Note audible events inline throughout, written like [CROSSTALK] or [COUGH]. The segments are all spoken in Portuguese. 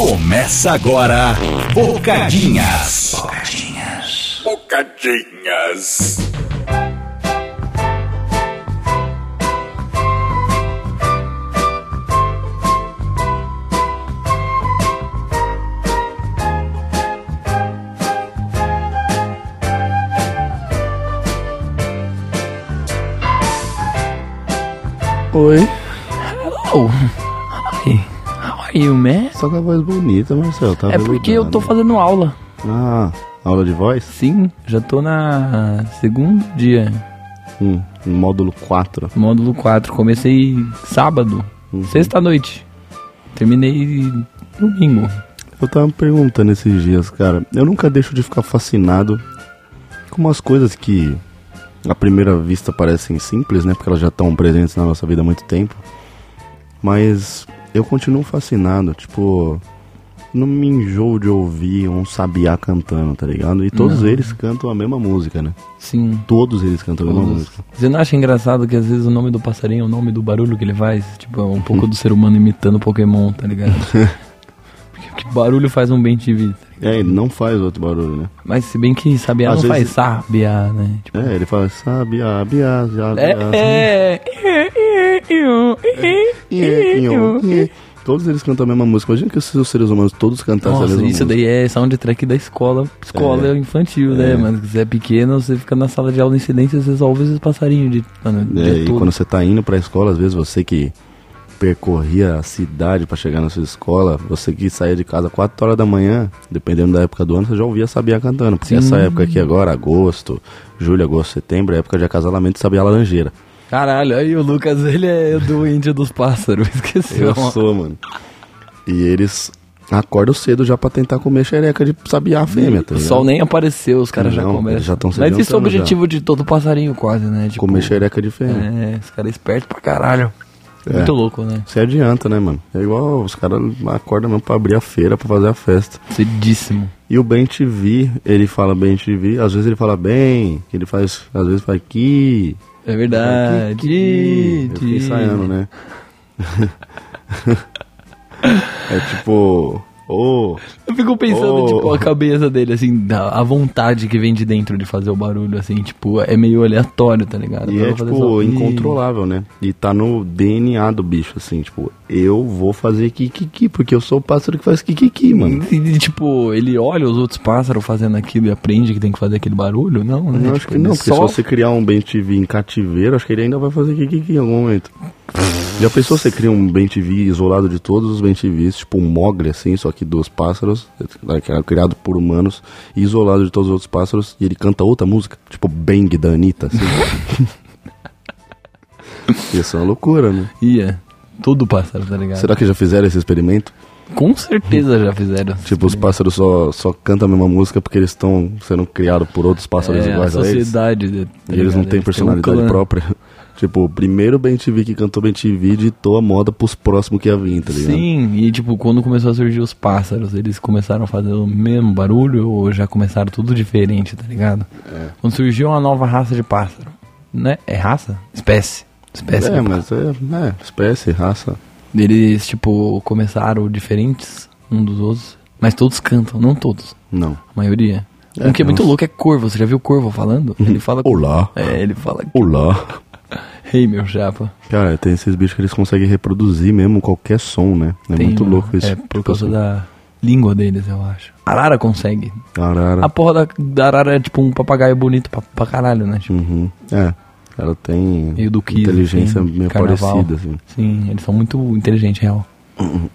Começa agora, Bocadinhas. Bocadinhas. Bocadinhas. Oi. Hello. Hi. You, man? Só com a voz bonita, Marcelo. Tá É porque eu tô fazendo aula. Ah, aula de voz? Sim, já tô na segundo dia, Hum, módulo 4. módulo 4. Comecei sábado, Uhum. sexta-noite. Terminei domingo. Eu tava me perguntando esses dias, cara. Eu nunca deixo de ficar fascinado com umas coisas que à primeira vista parecem simples, né? Porque elas já estão presentes na nossa vida há muito tempo. Mas eu continuo fascinado, tipo, não me enjoo de ouvir um sabiá cantando, tá ligado? E todos Não. eles cantam a mesma música, né? Sim. Todos eles cantam a mesma todos. música. Você não acha engraçado que às vezes o nome do passarinho é o nome do barulho que ele faz? Tipo, é um pouco do ser humano imitando Pokémon, tá ligado? [LAUGHS] Porque que barulho faz um bem TV? É, ele não faz outro barulho, né? Mas se bem que sabiá Às não vezes- faz sabiá, né? Tipo, É, ele fala sabiá, biá, já, é, é, [LAUGHS] Todos eles cantam a mesma música. Imagina que se os seres humanos todos cantassem a mesma isso música. daí é soundtrack da escola. Escola É. infantil, né? É. Mas se você é pequeno, você fica na sala de aula em silêncio, você só ouve esses passarinhos de, mano, É, e todo. quando você tá indo pra escola, às vezes você que percorria a cidade pra chegar na sua escola, você que saía de casa 4 horas da manhã, dependendo da época do ano, você já ouvia Sabiá cantando. Porque Sim. essa época aqui agora, agosto, julho, agosto, setembro, é época de acasalamento de Sabiá Laranjeira. Caralho, aí o Lucas, ele é do Índia dos Pássaros, [LAUGHS] esqueci. Eu sou, mano. E eles acordam cedo já pra tentar comer xereca de Sabiá fêmea, tá O sol nem apareceu, os caras já começam. já tão se Mas isso é o objetivo de todo passarinho, quase, né? Tipo, Comer xereca de fêmea. É, os caras espertos pra caralho. É. Muito louco, né? Você adianta, né, mano? É igual os caras acordam mesmo pra abrir a feira, pra fazer a festa. Cedíssimo. E o Ben TV, ele fala Ben TV, às vezes ele fala bem, ele faz, às vezes faz aqui. É verdade. Eu fiquei ensaiando, né? [LAUGHS] é tipo, ô, Eu fico pensando, Oh. tipo, a cabeça dele, assim, a vontade que vem de dentro de fazer o barulho, assim, tipo, é meio aleatório, tá ligado? e é tipo só- incontrolável, né? E tá no DNA do bicho, assim, tipo, eu vou fazer kikiki, porque eu sou o pássaro que faz kikiki, mano. E, e, tipo, ele olha os outros pássaros fazendo aquilo e aprende que tem que fazer aquele barulho? Não, né? Eu acho Tipo, que não, porque só... se você criar um Ben TV em cativeiro, acho que ele ainda vai fazer kikiki em algum momento. Já pensou você cria um TV isolado de todos os TVs, tipo um mogre assim, só que dos pássaros, que é criado por humanos, isolado de todos os outros pássaros, e ele canta outra música, tipo Bang da Anitta, assim. [LAUGHS] Ia ser uma loucura, né? Ia. Tudo pássaro, tá ligado? Será que já fizeram esse experimento? Com certeza já fizeram. Tipo, os pássaros só, só cantam a mesma música porque eles estão sendo criados por outros pássaros é, a iguais a eles? sociedade. tá E eles não têm um personalidade clã. própria. Tipo, o primeiro Ben TV que cantou Ben TV ditou a moda pros próximos que ia vir, tá ligado? Sim, e tipo, quando começou a surgir os pássaros, eles começaram a fazer o mesmo barulho ou já começaram tudo diferente, tá ligado? É. Quando surgiu uma nova raça de pássaro, né? É raça? Espécie. Espécie. É, mas é, é, espécie, raça. Eles, tipo, começaram diferentes um dos outros, mas todos cantam, não todos, Não. a maioria. É, um que é muito nossa. louco é corvo, você já viu corvo falando? Ele fala. Olá. É, ele fala. Olá. [LAUGHS] Ei, meu chapa. Cara, tem esses bichos que eles conseguem reproduzir mesmo qualquer som, né? É Tem muito louco isso. É, por Tipo causa assim, da língua deles, eu acho. Arara consegue. Arara. A porra da, da arara é tipo um papagaio bonito pra, pra caralho, né? Tipo, Uhum. É. Ela tem meio do Kiss, inteligência assim, meio carnaval. parecida, assim. Sim, eles são muito inteligentes, real.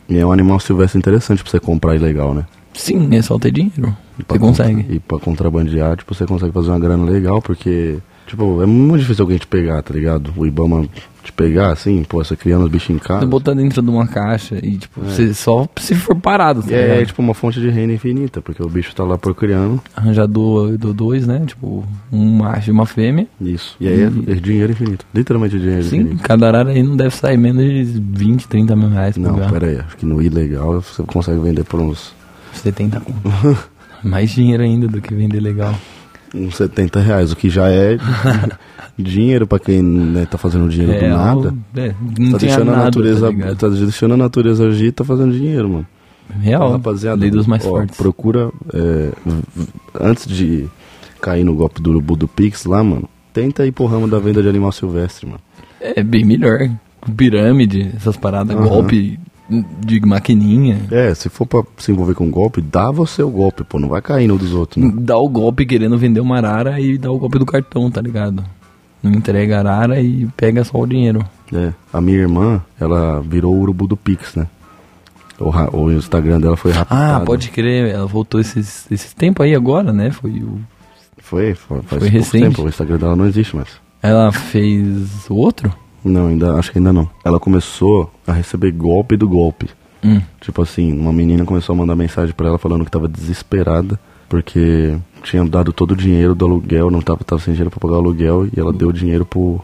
E é um animal silvestre interessante pra você comprar ilegal, né? Sim, é só ter dinheiro. E Você consegue. E pra contrabandear, tipo, você consegue fazer uma grana legal, porque, tipo, é muito difícil alguém te pegar, tá ligado? O Ibama te pegar, assim, pô, você criando os bichos em casa. Você botar dentro de uma caixa e, tipo, você só se for parado, tá E é, ligado? tipo uma fonte de renda infinita, porque o bicho tá lá procriando. Arranjar do, do dois, né? Tipo, um macho e uma fêmea. Isso. E aí é, é dinheiro infinito. Literalmente dinheiro Sim, infinito. cada arara aí não deve sair menos de 20, 30 mil reais Não, lugar. pera aí. Acho que no ilegal você consegue vender por uns, 70 conto. [LAUGHS] Mais dinheiro ainda do que vender legal. Uns 70 reais, o que já é [LAUGHS] dinheiro pra quem né, tá fazendo dinheiro do nada. É, não Tá deixando, nada, a natureza, tá tá deixando a natureza agir e tá fazendo dinheiro, mano. Real. Então, rapaziada, Lei dos mais ó, fortes. Procura. é, antes de cair no golpe do urubu do Pix lá, mano, tenta ir pro ramo da venda de animal silvestre, mano. É bem melhor. Pirâmide, essas paradas, Aham. golpe de maquininha. É, se for pra se envolver com golpe, dá você o golpe, pô. Não vai cair no dos outros, né? Dá o golpe querendo vender uma arara e dá o golpe do cartão, tá ligado? Não entrega a arara e pega só o dinheiro. É, a minha irmã, ela virou o urubu do Pix, né? O, o Instagram dela foi raptado. Ah, pode crer, ela voltou esses, esses tempos aí agora, né? Foi o. Foi, foi faz Foi recente. tempo. O Instagram dela não existe mais. Ela fez outro? Não, ainda, acho que ainda não. Ela começou a receber golpe do golpe. Hum. Tipo assim, uma menina começou a mandar mensagem pra ela falando que tava desesperada porque tinha dado todo o dinheiro do aluguel, não tava, tava sem dinheiro pra pagar o aluguel e ela deu o dinheiro pro,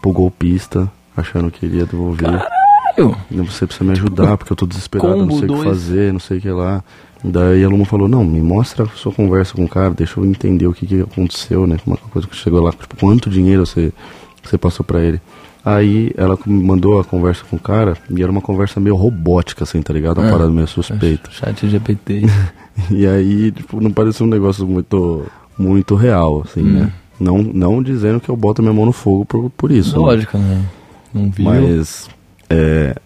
pro golpista, achando que ele ia devolver. Caralho! Não, Você precisa me ajudar porque eu tô desesperado, não sei o que fazer, não sei o que lá. Daí a Luma falou, não, me mostra a sua conversa com o cara, deixa eu entender o que, que aconteceu, né? Uma coisa que chegou lá, tipo, quanto dinheiro você, você passou pra ele. Aí ela mandou a conversa com o cara e era uma conversa meio robótica, assim, tá ligado? Uma Ah. parada meio suspeita. Chat GPT. [LAUGHS] E aí, tipo, não parecia um negócio muito, muito real, assim, Hum. né? Não, não dizendo que eu boto minha mão no fogo por, por isso. né? Lógico, né? Não viu? Mas é,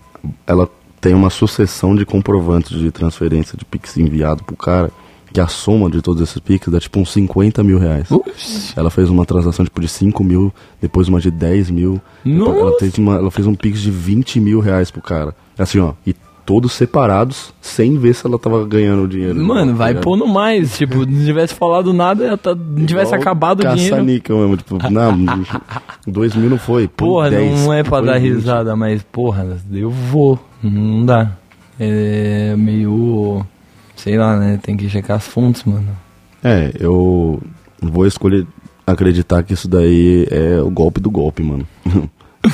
ela tem uma sucessão de comprovantes de transferência de Pix enviado pro cara, que a soma de todos esses Pix dá tipo uns 50 mil reais. Ups. Ela fez uma transação tipo de 5 mil, depois uma de 10 mil. depois Ela Nossa! fez, uma, ela fez um Pix de 20 mil reais pro cara. Assim, ó, e todos separados, sem ver se ela tava ganhando dinheiro. Mano, vai Tá pondo mais. Tipo, não tivesse falado nada, ela tá- não tivesse Igual acabado o dinheiro. Caça-níquel mesmo, tipo, não, 2 mil não foi. Porra, 10, não é pra dar 20. risada, mas porra, eu vou. Não dá. É meio. Sei lá, né? Tem que checar as fontes, mano. É, eu vou escolher acreditar que isso daí é o golpe do golpe, mano. [LAUGHS]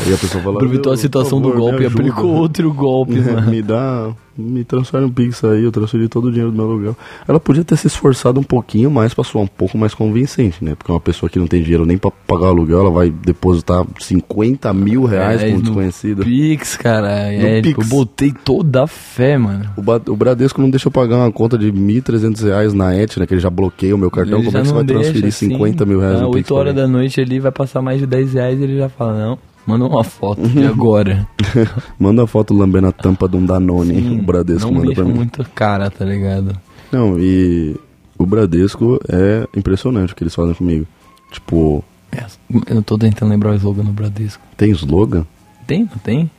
Aí a pessoa fala, Aproveitou "Meu, a situação por do favor, golpe e me ajuda." aplicou outro golpe, mano. me dá, me transfere um pix aí, eu transferi todo o dinheiro do meu aluguel. Ela podia ter se esforçado um pouquinho mais pra soar um pouco mais convincente, né? Porque uma pessoa que não tem dinheiro nem pra pagar o aluguel, ela vai depositar 50 mil reais É, com um no desconhecido. Pix, cara. É, No tipo, eu Pix. botei toda a fé, mano. O, Ba- o Bradesco não deixa eu pagar uma conta de 1.300 reais na ET, né? Que ele já bloqueia o meu cartão. Ele Como é que você vai deixa, transferir assim. 50 mil reais Ah, no Pix? 8 pra horas da noite ali vai passar mais de 10 reais e ele já fala, não, manda uma foto de agora. [LAUGHS] Manda a foto lambendo a tampa de um Danone, Sim, o Bradesco não manda pra mim. muito cara, tá ligado? Não, e o Bradesco é impressionante o que eles fazem comigo. Tipo, É, eu tô tentando lembrar o slogan do Bradesco. tem slogan Tem, não tem?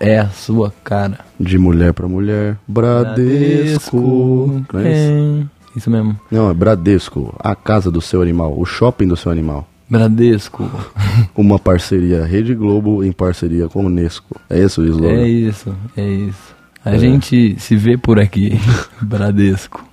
É a sua cara. de mulher pra mulher. Bradesco. Não, é isso? é. Isso mesmo. não, é Bradesco, a casa do seu animal, o shopping do seu animal. Bradesco. Uma parceria Rede Globo em parceria com o Unesco. É esse o slogan? É isso, é isso. A É. gente se vê por aqui. [LAUGHS] Bradesco.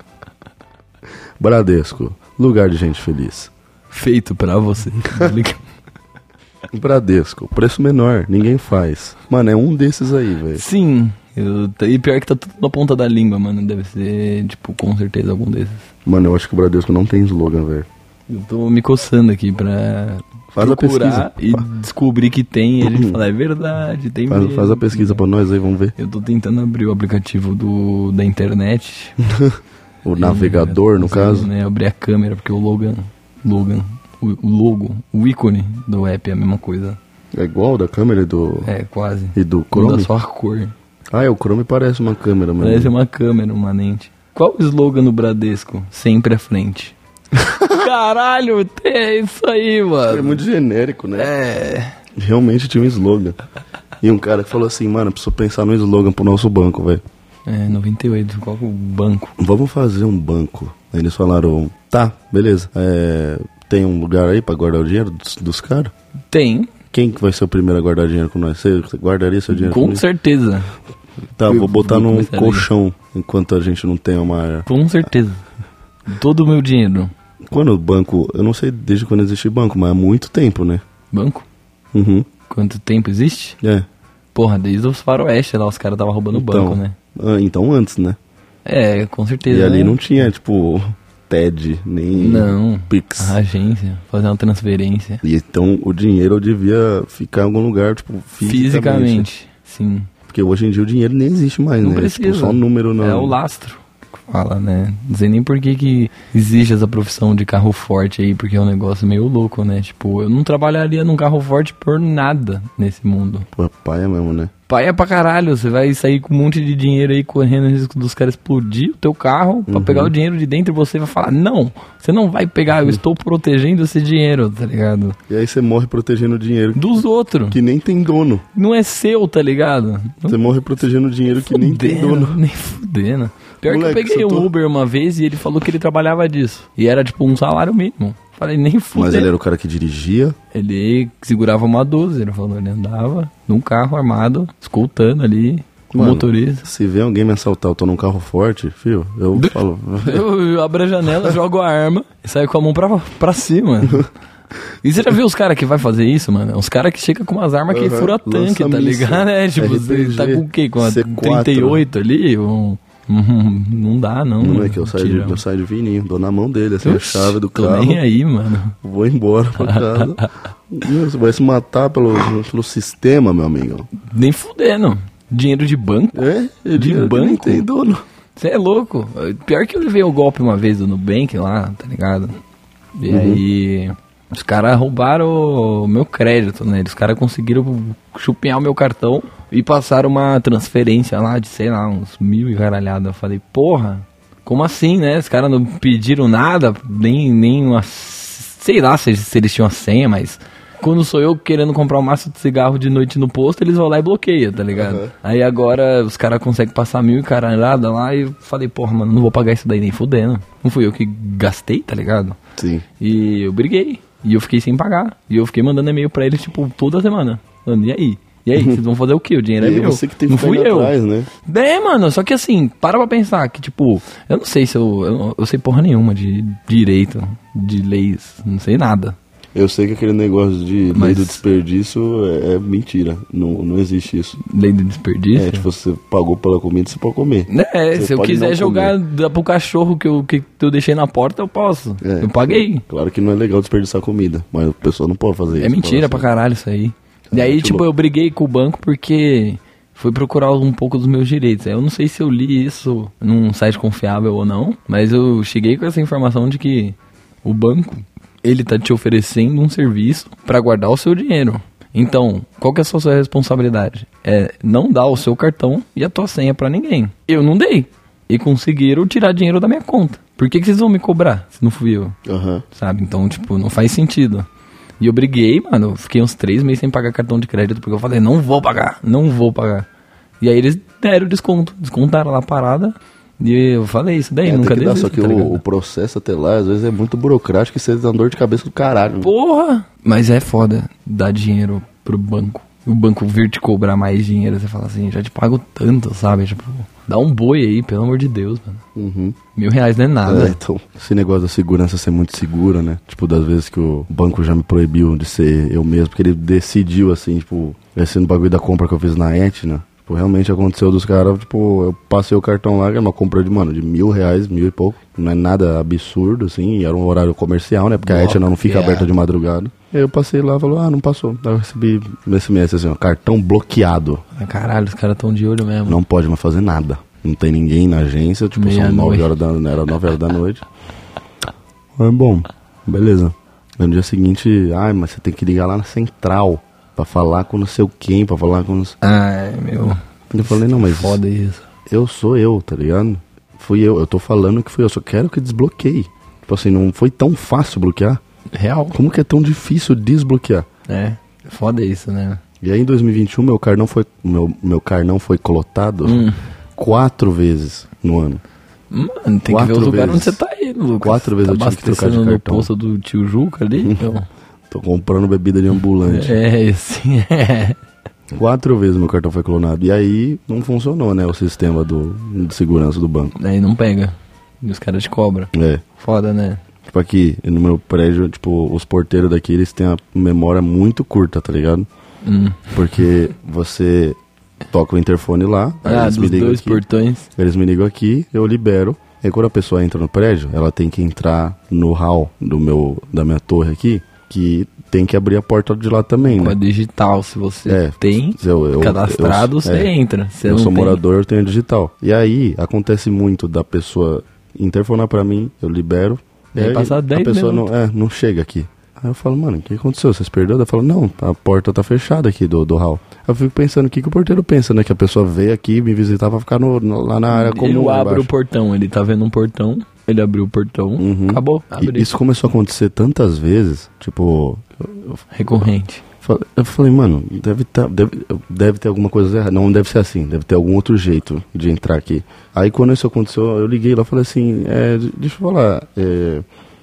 Bradesco, lugar de gente feliz. Feito pra você. [LAUGHS] Bradesco, preço menor, ninguém faz. Mano, é um desses aí, velho. Sim. Eu, e pior que tá tudo na ponta da língua, mano. Deve ser, tipo, com certeza algum desses. Mano, eu acho que o Bradesco não tem slogan, velho. Eu tô me coçando aqui pra Faz a procurar pesquisa. e descobrir que tem. E a gente falar, é verdade, tem Faz, mesmo. faz a pesquisa pra nós aí, vamos ver. Eu tô tentando abrir o aplicativo do, da internet. [LAUGHS] O navegador, no caso. Né, abrir a câmera, porque o Logan, Logan, o, o logo, o ícone do app é a mesma coisa. É igual da câmera e do, É, quase. e do Muda Chrome? só a cor. Ah, é, o Chrome parece uma câmera, mano. Parece uma câmera, uma lente. Qual o slogan do Bradesco? Sempre à frente. [LAUGHS] Caralho, é isso aí, É mano. muito genérico, né? É. Realmente tinha um slogan. E um cara que falou assim, mano, preciso pensar no slogan pro nosso banco, velho. É, 98, qual é o banco? Vamos fazer um banco. Aí eles falaram, tá, beleza. É, tem um lugar aí pra guardar o dinheiro dos, dos caras? Tem, Quem que vai ser o primeiro a guardar dinheiro com nós? Você, guardaria seu dinheiro com certeza. Tá, vou botar Eu num colchão enquanto a gente não tem uma... Com certeza. Todo o meu dinheiro. Quando o banco... Eu não sei desde quando existe banco, mas há muito tempo, né? Banco? Uhum. Quanto tempo existe? É. Porra, desde os faroeste lá, os caras estavam roubando o Então, banco, né? ah, então antes, né? É, com certeza. E ali né? não tinha, tipo, TED, nem Não. Pix. A agência, fazer uma transferência. E então o dinheiro devia ficar em algum lugar, tipo, fisicamente. Fisicamente, sim. Porque hoje em dia o dinheiro nem existe mais, Não né? precisa. Tipo, só um número não. É o lastro fala, né? Não sei nem por que, que existe essa profissão de carro forte aí, porque é um negócio meio louco, né? Tipo, eu não trabalharia num carro forte por nada nesse mundo. Pô, paia mesmo, né? Pai é pra caralho, você vai sair com um monte de dinheiro aí correndo o risco dos caras explodir o teu carro pra Uhum. pegar o dinheiro de dentro e você vai falar, não, você não vai pegar, eu estou protegendo esse dinheiro, tá ligado? E aí você morre protegendo o dinheiro Dos outros. que nem tem dono. Não é seu, tá ligado? Você morre protegendo o dinheiro que nem tem Fudendo, dono. Nem fudendo. Pior Moleque, que eu peguei um tô- Uber uma vez e ele falou que ele trabalhava disso. E era tipo um salário mínimo. Falei, nem fudendo. Mas ele era o cara que dirigia. Ele segurava uma 12, ele falou, ele andava num carro armado, escoltando ali o Mano, motorista. Se vê alguém me assaltar, eu tô num carro forte, filho, eu [LAUGHS] falo. Eu, abro a janela, [LAUGHS] jogo a arma e saio com a mão pra, pra cima. E você já viu os caras que vai fazer isso, mano? Os caras que chegam com umas armas que Aham, fura tanque, tá ligado? É, tipo, você RPG, tá com o quê? Com a C4. 38 ali? Um- [LAUGHS] não dá, não. Não é que eu saio, de, eu saio de fininho, dou na mão dele, assim, a Oxi, chave do carro. nem aí, mano. Vou embora pra casa. [LAUGHS] Você vai se matar pelo, pelo sistema, meu amigo. Nem fudendo. Dinheiro de banco? É? De dinheiro que nem banco? tem dono. Você é louco. Pior que eu levei o golpe uma vez do Nubank lá, tá ligado? E Uhum. aí. Os caras roubaram o meu crédito, né? Os caras conseguiram chupinhar o meu cartão e passaram uma transferência lá de, sei lá, uns mil e caralhada. Eu falei, porra, como assim, né? Os caras não pediram nada, nem, nem uma. Sei lá se, se eles tinham a senha, mas. Quando sou eu querendo comprar um maço de cigarro de noite no posto, eles vão lá e bloqueiam, tá ligado? Uhum. Aí agora os caras conseguem passar mil e caralhada lá e eu falei, porra, mano, não vou pagar isso daí nem fudendo. Não fui eu que gastei, tá ligado? Sim. E eu briguei. E eu fiquei sem pagar. E eu fiquei mandando e-mail pra eles, tipo, toda semana. Mano, e aí? E aí, [LAUGHS] vocês vão fazer o quê? O dinheiro é meu. você que tem não fui eu. atrás, né? É, mano, só que assim, para pra pensar que, tipo, eu não sei se eu. Eu, eu sei porra nenhuma de direito, de leis, não sei nada. Eu sei que aquele negócio de lei Mas- do desperdício é, é mentira. Não, não existe isso. Lei do desperdício. É, tipo, você pagou pela comida, você pode comer. É, Você se eu quiser jogar dar pro cachorro que eu, que eu deixei na porta, eu posso. É. Eu paguei. Claro que não é legal desperdiçar comida, mas a pessoa não pode fazer isso. É mentira pra caralho isso aí. É E aí, tipo, louco. eu briguei com o banco porque fui procurar um pouco dos meus direitos. Eu não sei se eu li isso num site confiável ou não, mas eu cheguei com essa informação de que o banco, ele tá te oferecendo um serviço pra guardar o seu dinheiro. Então, qual que é a sua responsabilidade? É não dar o seu cartão e a tua senha pra ninguém. Eu não dei. E conseguiram tirar dinheiro da minha conta. Por que, que vocês vão me cobrar se não fui eu? Aham. sabe? Então, tipo, não faz sentido. E eu briguei, mano, eu fiquei uns três meses sem pagar cartão de crédito, porque eu falei, não vou pagar, não vou pagar. E aí eles deram desconto, descontaram lá a parada, e eu falei isso daí, É, nunca desisto, só que tá o, o processo até lá, às vezes, é muito burocrático e você dá dor de cabeça do caralho. Porra! Mas é foda dar dinheiro pro banco. O banco vir te cobrar mais dinheiro, você fala assim, já te pago tanto, sabe? Tipo, dá um boi aí, pelo amor de Deus, mano. Uhum. Mil reais não é É, nada. então, esse negócio da segurança ser muito segura, né? Tipo, das vezes que o banco já me proibiu de ser eu mesmo, porque ele decidiu, assim, tipo, esse no bagulho da compra que eu fiz na Etna. Tipo, realmente aconteceu dos caras, tipo, eu passei o cartão lá, que era uma compra de, mano, de mil reais, mil e pouco. Não é nada absurdo, assim, e era um horário comercial, né? Porque a Etna não fica é. aberta de madrugada. Aí eu passei lá e falou, ah, não passou. Aí eu recebi nesse mês, assim, ó, cartão bloqueado. Ah, Caralho, os caras tão de olho mesmo. Não pode mais fazer nada. Não tem ninguém na agência, tipo, são Meia-noite. 9 horas da, era 9 horas da noite. Mas bom, beleza. Aí no dia seguinte, ai, mas você tem que ligar lá na central pra falar com não sei o quem, pra falar com. não Ai, meu. Eu falei, não, mas Foda isso. eu sou eu, tá ligado? Fui eu, eu tô falando que fui eu, só quero que desbloqueie. Tipo assim, não foi tão fácil bloquear. Real. Como que é tão difícil desbloquear? É, foda isso, né? E aí em 2021 meu carnão foi meu, meu carnão foi colotado Hum. quatro vezes no ano. Mano, tem que Quatro ver os lugares onde vezes. você tá indo, Lucas. Quatro vezes tá eu tive que trocar de abastecendo no cartão. posto do tio Juca ali, então. [LAUGHS] Tô comprando bebida de ambulante. é, assim, é. Quatro vezes meu cartão foi clonado. E aí não funcionou, né? O sistema do, de segurança do banco. Aí não pega. E os caras te cobram. É. Foda, né? Tipo aqui, no meu prédio, tipo, os porteiros daqui, eles têm a memória muito curta, tá ligado? Hum. Porque você toca o interfone lá, Ah, eles me ligam dois aqui. portões. Eles me ligam aqui, eu libero. E aí quando a pessoa entra no prédio, ela tem que entrar no hall do meu, da minha torre aqui que tem que abrir a porta de lá também, né? digital, se você É, tem Eu, eu- cadastrado, eu- você é. entra. Se eu sou tem, morador, eu tenho digital. E aí, acontece muito da pessoa interfonar pra mim, eu libero. E aí passa 10 a pessoa não, é, não chega aqui. Aí eu falo, mano, o que aconteceu? Vocês perderam? Ela fala, não, a porta tá fechada aqui do, do hall. Eu fico pensando, o que, que o porteiro pensa, né? Que a pessoa veio aqui me visitar pra ficar no, no- lá na área comum. Ele abre o portão, ele tá vendo um portão, ele abriu o portão, Uhum. acabou, abre. isso começou a acontecer tantas vezes, tipo, Recorrente. Fa- Eu falei, mano, deve, tá, deve, deve ter alguma coisa errada. Não deve ser assim, deve ter algum outro jeito de entrar aqui. Aí quando isso aconteceu, eu liguei lá e falei assim, é, deixa eu falar, é,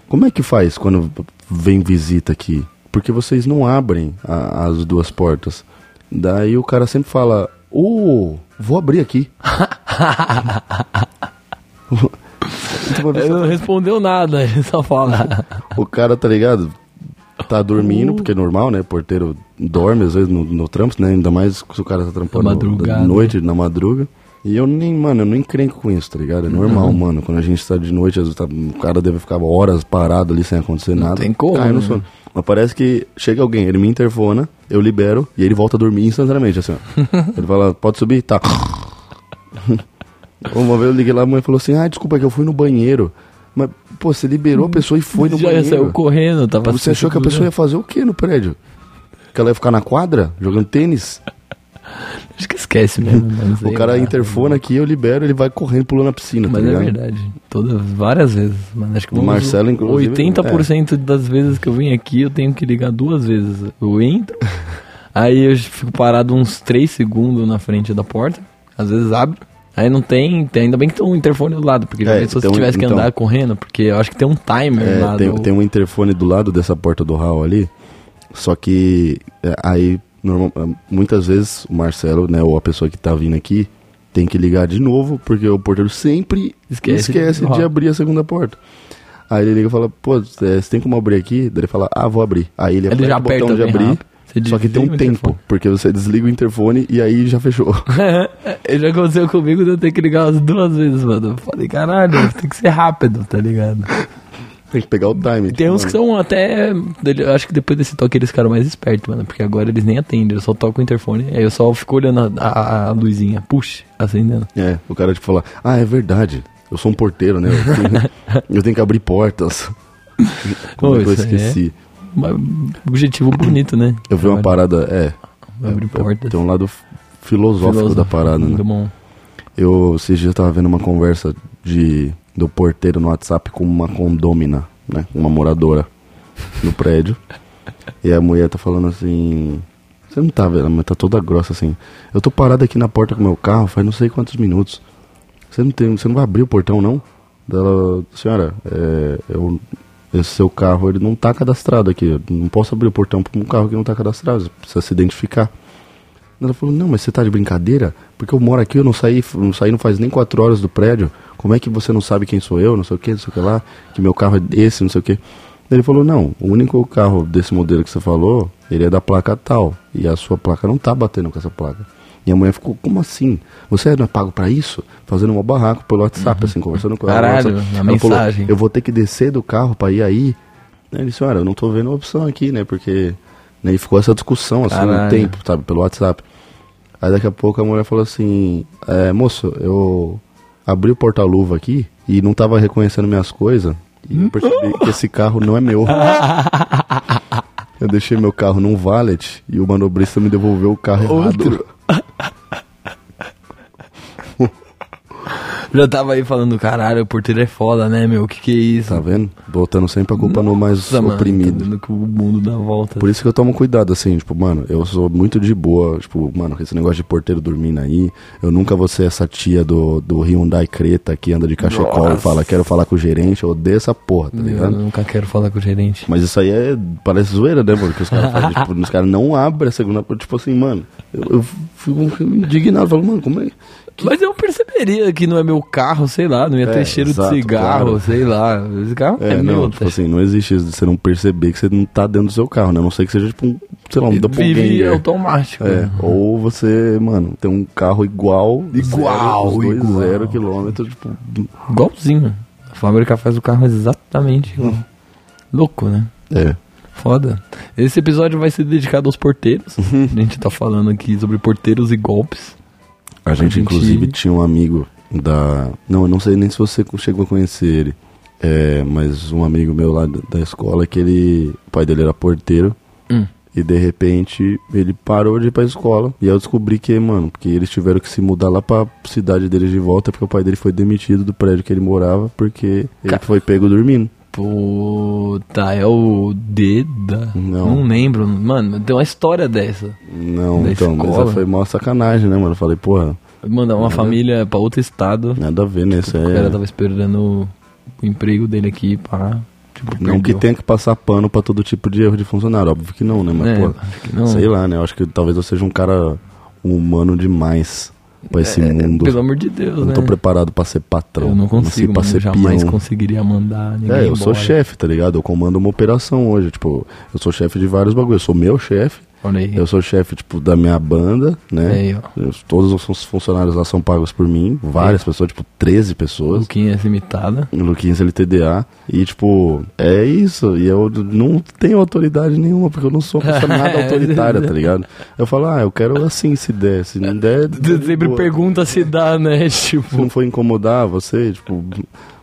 como é que faz quando vem visita aqui? Porque vocês não abrem a- as duas portas. Daí o cara sempre fala, ô, vou abrir aqui. [LAUGHS] Então, Ele não respondeu nada, [LAUGHS] ele só fala. o cara, tá ligado? Tá dormindo, porque é normal, né? Porteiro dorme às vezes no, no trampo, né? Ainda mais se o cara tá trampando Na noite, na madruga. E eu nem, mano, eu nem encrenco com isso, tá ligado? É normal, Uhum. mano. Quando a gente tá de noite, às vezes tá- o cara deve ficar horas parado ali sem acontecer nada. tem como, Cai no né? sono. Mas parece que chega alguém, ele me interfona, eu libero e ele volta a dormir instantaneamente, assim, ó. [LAUGHS] ele fala, pode subir? Tá. [LAUGHS] Uma vez eu liguei lá, a mãe falou assim, ah, desculpa, é que eu fui no banheiro. Mas, pô, você liberou a pessoa e foi no Já banheiro. saiu correndo, tava Você achou que a pessoa ia fazer o que no prédio? Que ela ia ficar na quadra, jogando tênis? Acho que esquece mesmo. [LAUGHS] o cara interfona aqui, eu libero, ele vai correndo pulando na piscina, Mas tá é verdade. Todas, várias vezes. Mano, acho que O Marcelo, inclusive, 80% das vezes que eu venho aqui, eu tenho que ligar duas vezes. Eu entro, aí eu fico parado uns 3 segundos na frente da porta. Às vezes abre. Aí não tem, tem- ainda bem que tem um interfone do lado, porque É, se tem um- tivesse que então. andar correndo, porque eu acho que tem um timer É, lá tem, do- tem um interfone do lado dessa porta do hall ali, só que é, aí normal- é, muitas vezes o Marcelo, né, ou a pessoa que tá vindo aqui, tem que ligar de novo, porque o porteiro sempre Esquece esquece, do de hall. abrir a segunda porta. Aí ele liga e fala, pô, é, você tem como abrir aqui? Daí ele fala, ah, vou abrir. Aí ele, Ele aperta o botão de abrir, rápido. Você só que tem um tempo, porque você desliga o interfone e aí já fechou. [LAUGHS] Já aconteceu comigo de eu ter que ligar umas duas vezes, mano. Eu falei, caralho, tem que ser rápido, tá ligado? tem que pegar o time. Tem uns que são até. Eu acho que depois desse toque eles ficaram mais espertos, mano. Porque agora eles nem atendem, eu só toco o interfone. Aí eu só fico olhando a, a- a luzinha, puxa, acendendo. É, o cara tipo fala, ah, é verdade, eu sou um porteiro, né? Eu tenho, [LAUGHS] eu tenho que abrir portas. Como Pô, é que eu é- esqueci? Um objetivo bonito, né? Eu vi uma parada, é. Abrir é, portas. Tem um lado filosófico, Filosófico, da parada, né? Muito bom. Eu esses dias tava vendo uma conversa de do porteiro no WhatsApp com uma condômina, né? Uma moradora no prédio. e a mulher tá falando assim. Você não tá vendo, mas tá toda grossa assim. Eu tô parado aqui na porta com meu carro faz não sei quantos minutos. Você não tem. Você não vai abrir o portão, não? Dela, senhora, é, eu, esse seu carro ele não tá cadastrado aqui. Não posso abrir o portão pra um carro que não tá cadastrado. Você precisa se identificar. Ela falou, não, mas você tá de brincadeira? Porque eu moro aqui, eu não saí, não saí não faz nem quatro horas do prédio. Como é que você não sabe quem sou eu, não sei o que, não sei o que lá, que meu carro é esse, não sei o que. Ele falou, não, o único carro desse modelo que você falou, ele é da placa tal. E a sua placa não tá batendo com essa placa. E a mulher ficou, como assim? Você não é pago pra isso? Fazendo um barraco pelo WhatsApp, assim, conversando com ela. no Caralho, na Ela falou, mensagem. eu vou ter que descer do carro pra ir aí. Ele disse, olha, eu não tô vendo a opção aqui, né? Porque. Né, e ficou essa discussão, assim, Caralho. um tempo, sabe, pelo WhatsApp. Aí daqui a pouco a mulher falou assim, é, moço, eu abri o porta-luva aqui e não tava reconhecendo minhas coisas. E eu percebi que esse carro não é meu. [LAUGHS] Eu deixei meu carro num valet e o manobrista me devolveu o carro errado. Já tava aí falando, caralho, o porteiro é foda, né, meu? Que que é isso? Tá vendo? Botando sempre a culpa no mais Nossa, mano, oprimido. tá que o mundo dá volta. Por isso que eu tomo cuidado, assim, tipo, mano, eu sou muito de boa, tipo, mano, esse negócio de porteiro dormindo aí, eu nunca vou ser essa tia do, do Hyundai Creta que anda de cachecol e Nossa. fala, quero falar com o gerente, eu odeio essa porra, tá eu ligado? nunca quero falar com o gerente. Mas isso aí é, parece zoeira, né, mano, que os caras fazem, [LAUGHS] tipo, os caras não abrem a segunda tipo assim, mano, eu, eu fico indignado, falo, mano, como é... Mas eu perceberia que não é meu carro, sei lá, não ia ter É, cheiro exato, de cigarro, claro. sei lá. Esse carro é, É, meu, não, tá tipo assim, não existe isso de você não perceber que você não tá dentro do seu carro, né, a não sei que seja, tipo, um, sei lá, um Vive automático. É, ou você, mano, tem um carro igual, Igual, zero, igual. zero quilômetros, tipo, Igualzinho. A fábrica faz o carro exatamente igual. Louco, né? é. Foda. Esse episódio vai ser dedicado aos porteiros. a gente tá falando aqui sobre porteiros e golpes. A gente, gente- inclusive, tinha um amigo da. Não, eu não sei nem se você chegou a conhecer ele. É, mas um amigo meu lá da escola que ele. O pai dele era porteiro. Hum. E de repente ele parou de ir pra escola. E aí eu descobri que, mano, porque eles tiveram que se mudar lá pra cidade deles de volta, porque o pai dele foi demitido do prédio que ele morava, porque ele foi pego dormindo. Puta, é o Deda? Não. lembro. Mano, tem uma história dessa. Não, Da então, mas escola? foi mó sacanagem, né, mano? Eu falei, porra, Mandar uma família pra outro estado. nada a ver, né? Isso O cara é. tava esperando o emprego dele aqui, pá. Tipo, Não que tenha que passar pano pra todo tipo de erro de funcionário, óbvio que não, né? Mas, É, pô, não. sei lá, né? Eu acho que talvez eu seja um cara humano demais pra esse É, mundo. Pelo amor de Deus, Eu né? não tô preparado pra ser patrão. Eu não consigo, pra mano. ser Eu jamais conseguiria mandar ninguém É, eu sou embora. chefe, tá ligado? Eu comando uma operação hoje. Tipo, eu sou chefe de vários bagulhos. Eu sou meu chefe, Olha aí. eu sou chefe, tipo, da minha banda, né? Aí, ó. Todos os fun- funcionários lá são pagos por mim. Várias pessoas, tipo, 13 pessoas. Luquinha limitada. Luquinhas LTDA. E, tipo, é isso. E eu não tenho autoridade nenhuma, porque eu não sou [LAUGHS] uma pessoa nada autoritária, tá ligado? Eu falo, ah, eu quero assim, se der. Se não der. [LAUGHS] Sempre pergunta se dá, né? Se Tipo. não for incomodar você, tipo.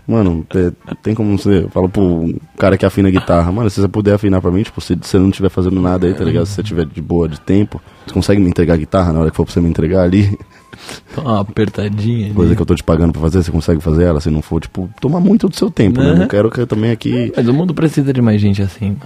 Mano, te- tem como você. Fala pro cara que afina guitarra, mano, se você puder afinar pra mim, tipo, se você não estiver fazendo nada aí, tá ligado? Se você tiver de boa de tempo, você consegue me entregar a guitarra na hora que for pra você me entregar ali? Dá [LAUGHS] uma apertadinha. ali. Coisa que eu tô te pagando pra fazer, você consegue fazer ela? Se não for, tipo, tomar muito do seu tempo, né? Uhum. Não quero que eu também aqui. Mas o mundo precisa de mais gente assim, mano.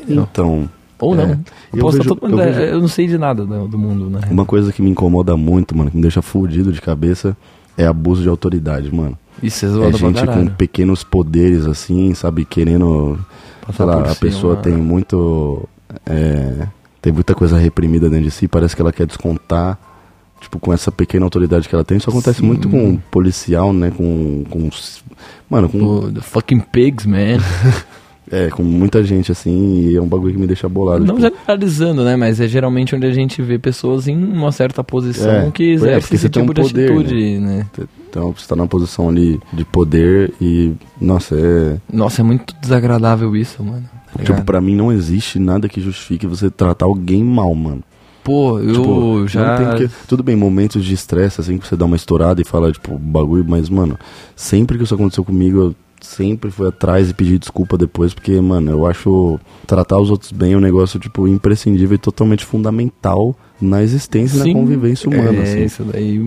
Entendeu? Então. Ou não. é, Eu, eu vejo- eu é, vejo- eu não sei de nada do, do mundo, né? Uma coisa que me incomoda muito, mano, que me deixa fudido de cabeça, é abuso de autoridade, mano. Isso é É zoado pra gente com pequenos poderes, assim, sabe, querendo. Passar sei lá, a cima, pessoa né? tem muito. é, tem muita coisa reprimida dentro de si, parece que ela quer descontar. Tipo, com essa pequena autoridade que ela tem. Isso acontece Sim. muito com policial, né? Com. com mano, com. Pô, the fucking pigs, man. [LAUGHS] É, com muita gente, assim, e é um bagulho que me deixa bolado. Não tipo, generalizando, né? Mas é geralmente onde a gente vê pessoas em uma certa posição É, que é, exercem porque esse você tem um tipo de poder, atitude, né? Então você tá numa posição ali de poder e. Nossa, é. Nossa, é muito desagradável isso, mano. Tá Tipo, pra mim não existe nada que justifique você tratar alguém mal, mano. Pô, eu Tipo, já. que- tudo bem, momentos de estresse, assim, que você dá uma estourada e fala, tipo, bagulho, mas, mano, sempre que isso aconteceu comigo, eu sempre fui atrás e pedi desculpa depois, porque, mano, eu acho tratar os outros bem é um negócio, tipo, imprescindível e totalmente fundamental na existência e na convivência humana, é, assim. isso daí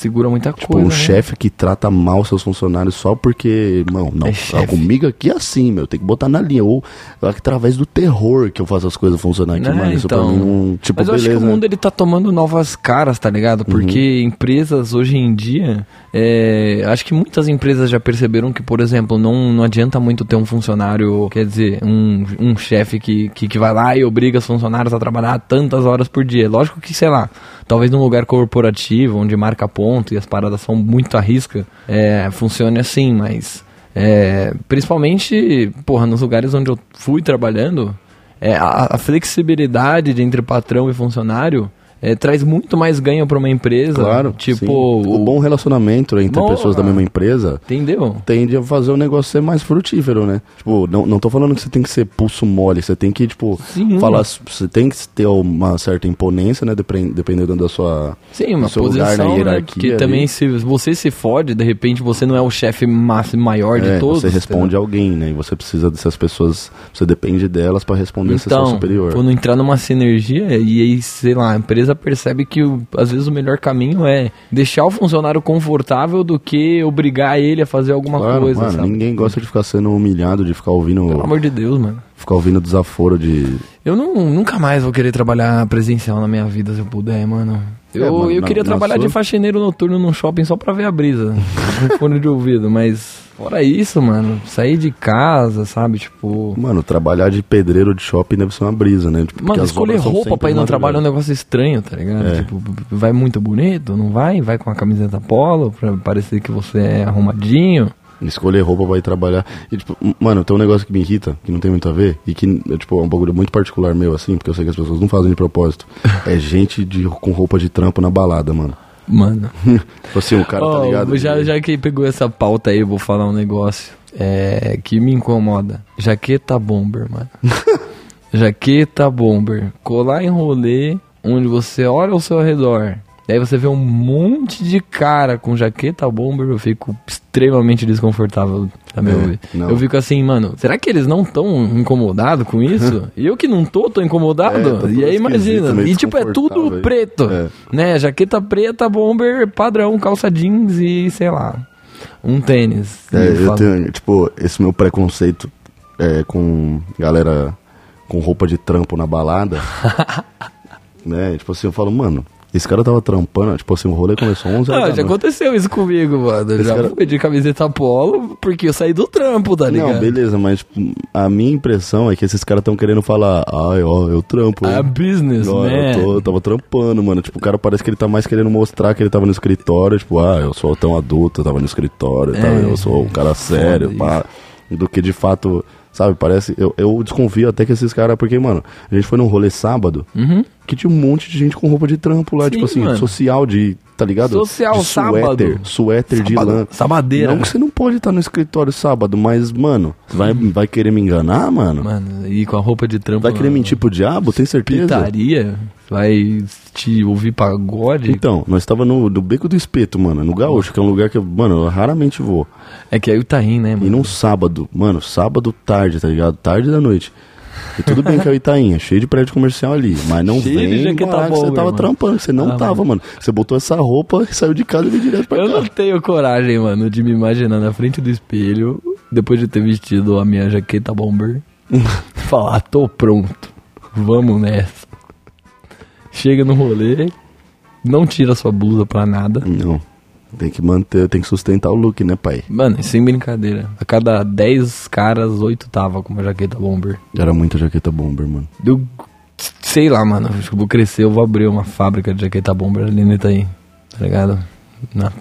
segura muita Tipo, coisa. um né? chefe que trata mal seus funcionários só porque, não, não, É tá comigo aqui é assim, meu, tem que botar na linha. Ou através do terror que eu faço as coisas funcionarem aqui, Né, mano. Isso então. pra mim não. Tipo, Mas eu beleza. Uhum. acho que o mundo ele tá tomando novas caras, tá ligado? Porque empresas hoje em dia, é, acho que muitas empresas já perceberam que, por exemplo, não, não adianta muito ter um funcionário, quer dizer, um, um chefe que, que, que vai lá e obriga os funcionários a trabalhar tantas horas por dia. Lógico que, sei lá, talvez num lugar corporativo, onde marca ponto e as paradas são muito à risca, é, funcione assim, mas é, principalmente, porra, nos lugares onde eu fui trabalhando, é, a, a flexibilidade de entre patrão e funcionário é, traz muito mais ganho para uma empresa. Claro. Tipo, sim. o bom relacionamento entre Bom, pessoas da mesma empresa entendeu? tende a fazer o negócio ser mais frutífero, né? Tipo, não, não tô falando que você tem que ser pulso mole, você tem que, tipo, Sim. falar. Você tem que ter uma certa imponência, né? Depend- Dependendo da sua. Sim, uma seu lugar na posição, né? hierarquia Porque ali. também se você se fode, de repente você não é o chefe maior de É, todos. você responde a alguém, né? E você precisa dessas pessoas. Você depende delas pra responder é Então, superior. quando entrar numa sinergia e aí, sei lá, a empresa percebe que às vezes o melhor caminho é deixar o funcionário confortável do que obrigar ele a fazer alguma Claro, coisa, mano, sabe? ninguém gosta de ficar sendo humilhado, de ficar ouvindo, Pelo amor de Deus, mano. ficar ouvindo desaforo de. Eu não, nunca mais vou querer trabalhar presencial na minha vida se eu puder, mano. Eu, É, eu queria na trabalhar sua- de faxineiro noturno num shopping só pra ver a brisa, com [LAUGHS] fone de ouvido, mas fora isso, mano, sair de casa, sabe, tipo... Mano, trabalhar de pedreiro de shopping deve ser uma brisa, né? Tipo, Mano, escolher roupa pra ir no trabalho é um negócio estranho, tá ligado? É. Tipo, vai muito bonito, não vai? Vai com a camiseta polo pra parecer que você é arrumadinho. Escolher roupa pra ir trabalhar. E, tipo, mano, tem um negócio que me irrita, que não tem muito a ver, e que, é, tipo, é um bagulho muito particular meu, assim, porque eu sei que as pessoas não fazem de propósito. [LAUGHS] é gente de, com roupa de trampo na balada, mano. Mano. [LAUGHS] tipo assim, o cara, tá Ó, ligado? já, já que pegou essa pauta aí, eu vou falar um negócio é, que me incomoda. Jaqueta bomber, mano. [LAUGHS] jaqueta bomber, colar em rolê, onde você olha ao seu redor. Daí você vê um monte de cara com jaqueta bomber, eu fico extremamente desconfortável a meu É. Eu fico assim, mano, será que eles não estão incomodados com isso? [LAUGHS] e eu que não tô, tô É, incomodado? tá tudo e aí imagina, e tipo, é tudo preto, É. né? Jaqueta preta, bomber, padrão, calça jeans e sei lá, um tênis. É, eu falo, tenho, tipo, esse meu preconceito é, com galera com roupa de trampo na balada. [LAUGHS] né? Tipo assim, eu falo, mano, esse cara tava trampando, tipo assim, o rolê começou 11 horas da já aconteceu isso comigo, mano. Esse já cara- fui de camiseta polo porque eu saí do trampo, tá ligado? Não, beleza, mas tipo, a minha impressão é que esses caras tão querendo falar, ai, ó, eu trampo. Hein? business, né? eu, eu tava trampando, mano. Tipo, o cara parece que ele tá mais querendo mostrar que ele tava no escritório. Tipo, ah, eu sou tão adulto, eu tava no escritório, tá? É. eu sou um cara sério, pá. Do que de fato, sabe, parece. Eu, eu desconfio até que esses caras. Porque, mano, a gente foi num rolê sábado Uhum. que tinha um monte de gente com roupa de trampo lá, Sim, tipo assim, mano. social de. Tá ligado? Social, de suéter, sábado. suéter de Sábado, lã. sabadeira. Não que você não pode estar no escritório sábado, mas, mano, vai, vai querer me enganar, mano? Mano, e com a roupa de trampo. Vai querer mentir pro diabo? Tem certeza? Pitaria? Vai te ouvir pagode? Então, nós tava no, no Beco do Espeto, mano, no Gaúcho, que é um lugar que, eu, mano, eu raramente vou. É que aí o Itaim, né, mano? E num sábado, mano, sábado tarde, tá ligado? Tarde da noite. E tudo bem que é o Itainha, cheio de prédio comercial ali, mas não Cheio vem jaqueta falar que você tava mano. trampando, que você não Ah, tava, mano. Você botou essa roupa e saiu de casa e veio direto pra Eu cá. não tenho coragem, mano, de me imaginar na frente do espelho, depois de ter vestido a minha jaqueta bomber, [LAUGHS] falar, tô pronto, vamos nessa. Chega no rolê, não tira sua blusa pra nada. Não, tem que manter, tem que sustentar o look, né, pai? Mano, e sem brincadeira. A cada 10 caras, 8 tava com uma jaqueta bomber. Era muita jaqueta bomber, mano. Eu sei lá, mano. Acho que eu vou crescer, eu vou abrir uma fábrica de jaqueta bomber ali no Itaí. Tá ligado? Na,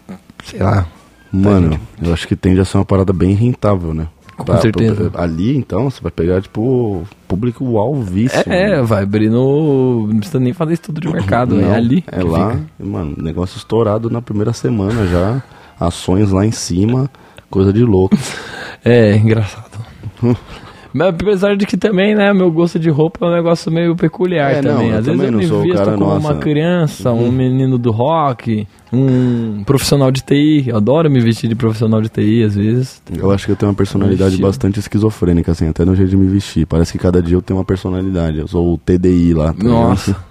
sei lá. Mano, eu acho que tende a ser uma parada bem rentável, né? Com certeza. ali, então, você vai pegar, tipo, público alvíssimo. É, né? vai abrir no. Não precisa nem fazer estudo de mercado, Não, é ali. É lá, fica. mano, negócio estourado na primeira semana já. Ações lá em cima, coisa de louco. [LAUGHS] É, engraçado. [LAUGHS] Mas apesar de que também, né, meu gosto de roupa é um negócio meio peculiar É, não, também. eu Às vezes também eu não me visto cara, como nossa. Uhum. uma criança, um menino do rock, um profissional de TI. Eu adoro me vestir de profissional de TI às vezes. Eu acho que eu tenho uma personalidade Estilo. bastante esquizofrênica, assim, até no jeito de me vestir. Parece que cada dia eu tenho uma personalidade. Eu sou o TDI lá. tá Nossa. ligado?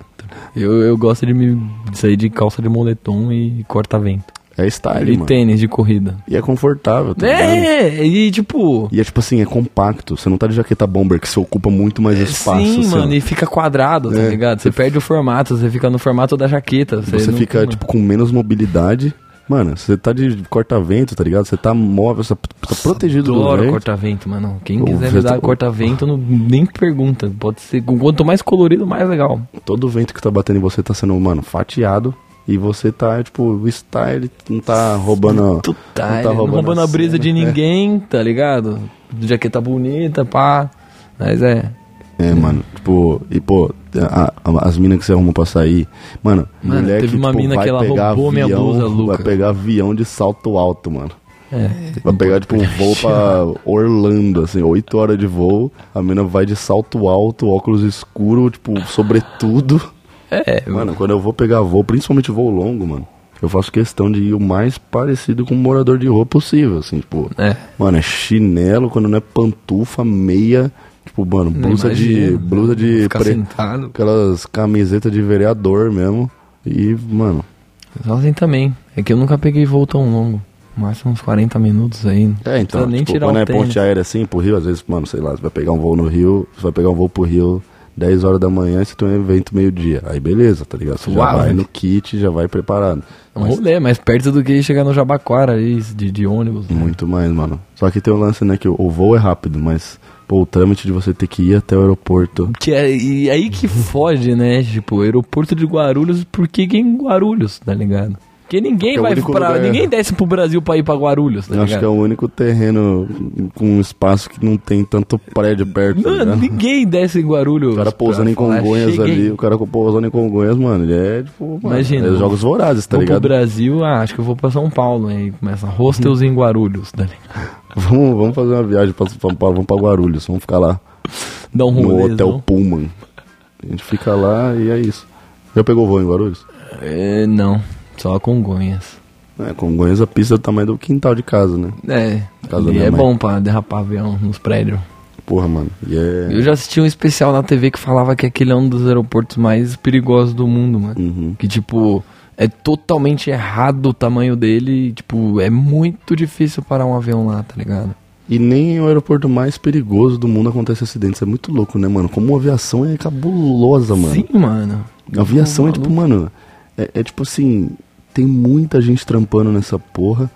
Eu, eu gosto de me sair de calça de moletom e corta-vento. É style, E mano. tênis de corrida. E é confortável, tá ligado? É, e tipo. E é tipo assim, é compacto. Você não tá de jaqueta bomber que você ocupa muito mais espaço. Sim, você mano, e fica quadrado, tá É. ligado? Você perde o formato, você fica no formato da jaqueta. Você não- fica, tipo, com menos mobilidade. Mano, você tá de corta-vento, tá ligado? Você tá móvel, você tá protegido do Adoro vento. corta-vento, mano. Quem quiser me dar corta-vento, não- nem pergunta. Pode ser. Quanto mais colorido, mais legal. Todo vento que tá batendo em você tá sendo, mano, fatiado. E você tá, tipo, o style, não tá roubando. Tu tá, não tá não roubando, roubando a brisa cena. de ninguém, tá ligado? Jaqueta bonita, pá. Mas é. É, mano, tipo, e pô, a- a- as minas que você arruma pra sair, mano, Mano, mulher teve que uma tipo, mina que ela roubou minha avião, blusa, Luca. vai pegar avião de salto alto, mano. É. Vai pegar, tipo, um voo pra Orlando, assim, 8 horas de voo, a mina vai de salto alto, óculos escuro, tipo, sobretudo. É, Mano, quando eu vou pegar voo, principalmente voo longo, mano, eu faço questão de ir o mais parecido com um morador de rua possível, assim, tipo, É. mano, é chinelo, quando não é pantufa, meia, tipo, mano, blusa de, blusa de, Ficar pre- sentado. aquelas camisetas de vereador mesmo, e, mano, assim também. É que eu nunca peguei voo tão longo. Máximo uns 40 minutos aí. é, então, nem tipo, tirar quando o é tênis. ponte aérea assim, pro Rio, às vezes, mano, sei lá, você vai pegar um voo no Rio, você vai pegar um voo pro Rio 10 horas da manhã e você tem um evento meio-dia, aí beleza, tá ligado? Você já vai no kit, já vai preparado. É um rolê, mais perto do que chegar no Jabaquara aí, de, de ônibus. né? Muito mais, mano. Só que tem um lance, né, que o, o voo é rápido, mas, pô, o trâmite de você ter que ir até o aeroporto. Que é, e aí que foge, né? Tipo, aeroporto de Guarulhos, por que que em Guarulhos, tá ligado? Porque ninguém é vai pra. lugar- Ninguém desce pro Brasil pra ir pra Guarulhos, tá Eu acho ligado? que é o único terreno com um espaço que não tem tanto prédio perto. tá Mano, ligado? ninguém desce em Guarulhos. O cara pousando em Congonhas ali, o cara pousando em Congonhas, mano, ele é tipo, mano, Imagina, é jogos vorazes, tá vou ligado? pro Brasil, ah, acho que eu vou pra São Paulo. Aí começa hostels em Guarulhos, tá ligado? [LAUGHS] Vamos, vamos fazer uma viagem pra São Paulo, vamos pra Guarulhos, vamos ficar lá. Dá um no rolê. Hotel Pullman. A gente fica lá e é isso. Já pegou voo em Guarulhos? É, não, só a Congonhas. É, Congonhas a pista é do tamanho do quintal de casa, né? É, Casa e é mãe. bom pra derrapar avião nos prédios. Porra, mano. E é. Eu já assisti um especial na TV que falava que aquele é um dos aeroportos mais perigosos do mundo, mano. Uhum. Que, tipo, é totalmente errado o tamanho dele. e, Tipo, é muito difícil parar um avião lá, tá ligado? E nem o aeroporto mais perigoso do mundo acontece acidentes. É muito louco, né, mano? Como a aviação é cabulosa, mano. Sim, mano. A aviação é tipo, mano. É, é tipo assim. Tem muita gente trampando nessa porra.